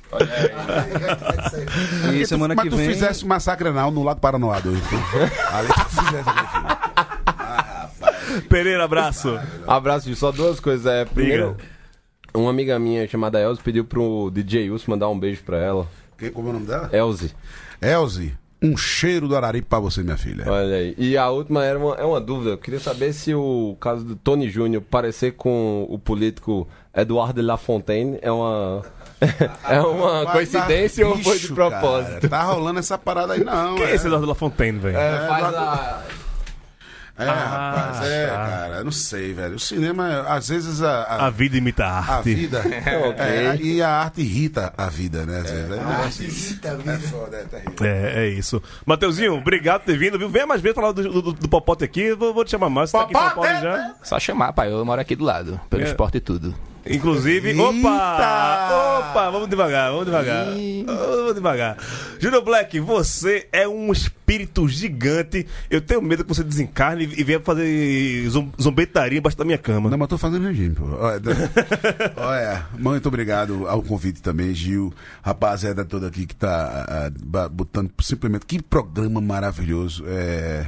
E semana Mas que tu vem. fizesse massacre anal no lado Paranoá do [laughs] filho. Ali tu fizesse aquele [laughs] Pereira, abraço. Abraço, Gil. Só duas coisas. É, primeiro, uma amiga minha chamada Elze pediu pro DJ Wilson mandar um beijo pra ela. Quem, como é o nome dela? Elze. Elze, um cheiro do Araripe pra você, minha filha. Olha aí. E a última era uma, é uma dúvida. Eu queria saber se o caso do Tony Júnior parecer com o político Eduardo de Lafontaine é uma. [laughs] é uma Mas coincidência tá- ou foi de propósito? cara, tá rolando essa parada aí, não. Quem é é. esse Eduardo La Fontaine, velho? É, faz a. É, rapaz, é, cara, eu não sei, velho. O cinema, às vezes, a, a, A vida imita a a arte. vida. [laughs] Ok. é, e a arte irrita a vida, né? Às vezes. É, Ah, é, visita, é vida. foda, é terrível. É, é isso. Mateuzinho, obrigado por ter vindo, viu? Venha mais vezes falar do, do, do Popote aqui. Vou, vou te chamar mais. Você tá aqui em São Paulo já. Só chamar, pai. Eu moro aqui do lado. Pelo É. esporte e tudo. Inclusive. Eita! Opa! Opa! Vamos devagar, vamos devagar. Vamos devagar. Júnior Black, você é um espírito gigante. Eu tenho medo que você desencarne e venha fazer zom- zombetaria embaixo da minha cama. Não, mas tô fazendo regime, pô. Olha, [laughs] olha, muito obrigado ao convite também, Gil. Rapaziada toda aqui que tá ah, ba- botando simplesmente. Que programa maravilhoso. É.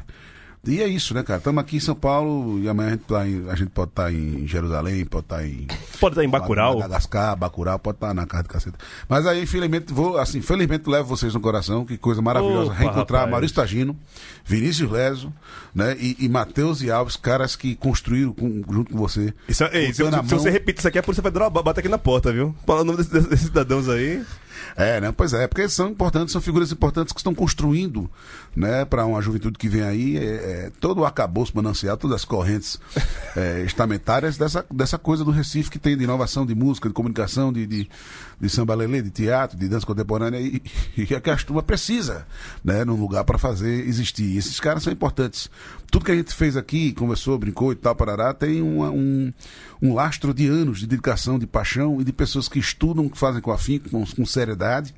E é isso, né, cara? Estamos aqui em São Paulo e amanhã a gente, tá em- a gente pode estar em Jerusalém, pode estar em. [laughs] Pode estar em Bacurau. Madagascar, Bacurau, pode estar na casa de caceta. Mas aí, infelizmente, vou, assim, felizmente levo vocês no coração, que coisa maravilhosa. Opa, Reencontrar rapaz. Maurício Tagino, Vinícius Leso, né? E, e Matheus e Alves, caras que construíram com- junto com você. Isso, é- ei, se, botando a se- se mão- você repetir isso aqui, a polícia Federal ba- bate aqui na porta, viu? Fala o nome desses, desses cidadãos aí. É, né? Pois é, porque são importantes, são figuras importantes que estão construindo, né, para uma juventude que vem aí, é, é, todo o arcabouço manancial, todas as correntes é, estamentárias dessa, dessa coisa do Recife que tem de inovação de música, de comunicação, de, de, de samba lelê, de teatro, de dança contemporânea, e, e que a turma precisa, né, num lugar para fazer existir. E esses caras são importantes. Tudo que a gente fez aqui, conversou, brincou e tal, parará, tem uma- um, um lastro de anos de dedicação, de paixão e de pessoas que estudam, que fazem com afinco, com, com seriedade.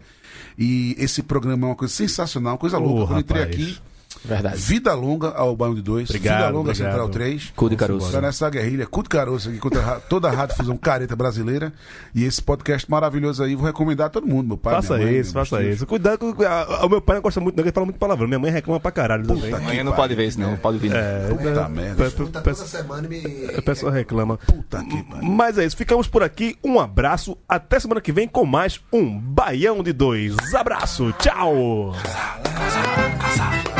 E esse programa é uma coisa sensacional, uma coisa louca. Quando eu entrei rapaz. aqui, Verdade. vida longa ao Bairro de Dois, Obrigado, vida longa obrigado. Central 3. Cu de caroço. Tá nessa guerrilha, cu de caroço aqui contra toda a rádio fusão careta brasileira. E esse podcast maravilhoso aí, vou recomendar a todo mundo, meu pai. faça minha mãe, isso, faça isso. Cuidado com. a- O meu pai não gosta muito, não, ele fala muito palavrão. Minha mãe reclama pra caralho também. Amanhã não pode ver isso, não. Pode vir. É, Puta é, merda. pe- Escuta pe- toda semana me. A pessoa reclama. Puta que pariu. Mas é isso, ficamos por aqui. Um abraço. Até semana que vem com mais um Baião de Dois. Abraço, tchau! Casar,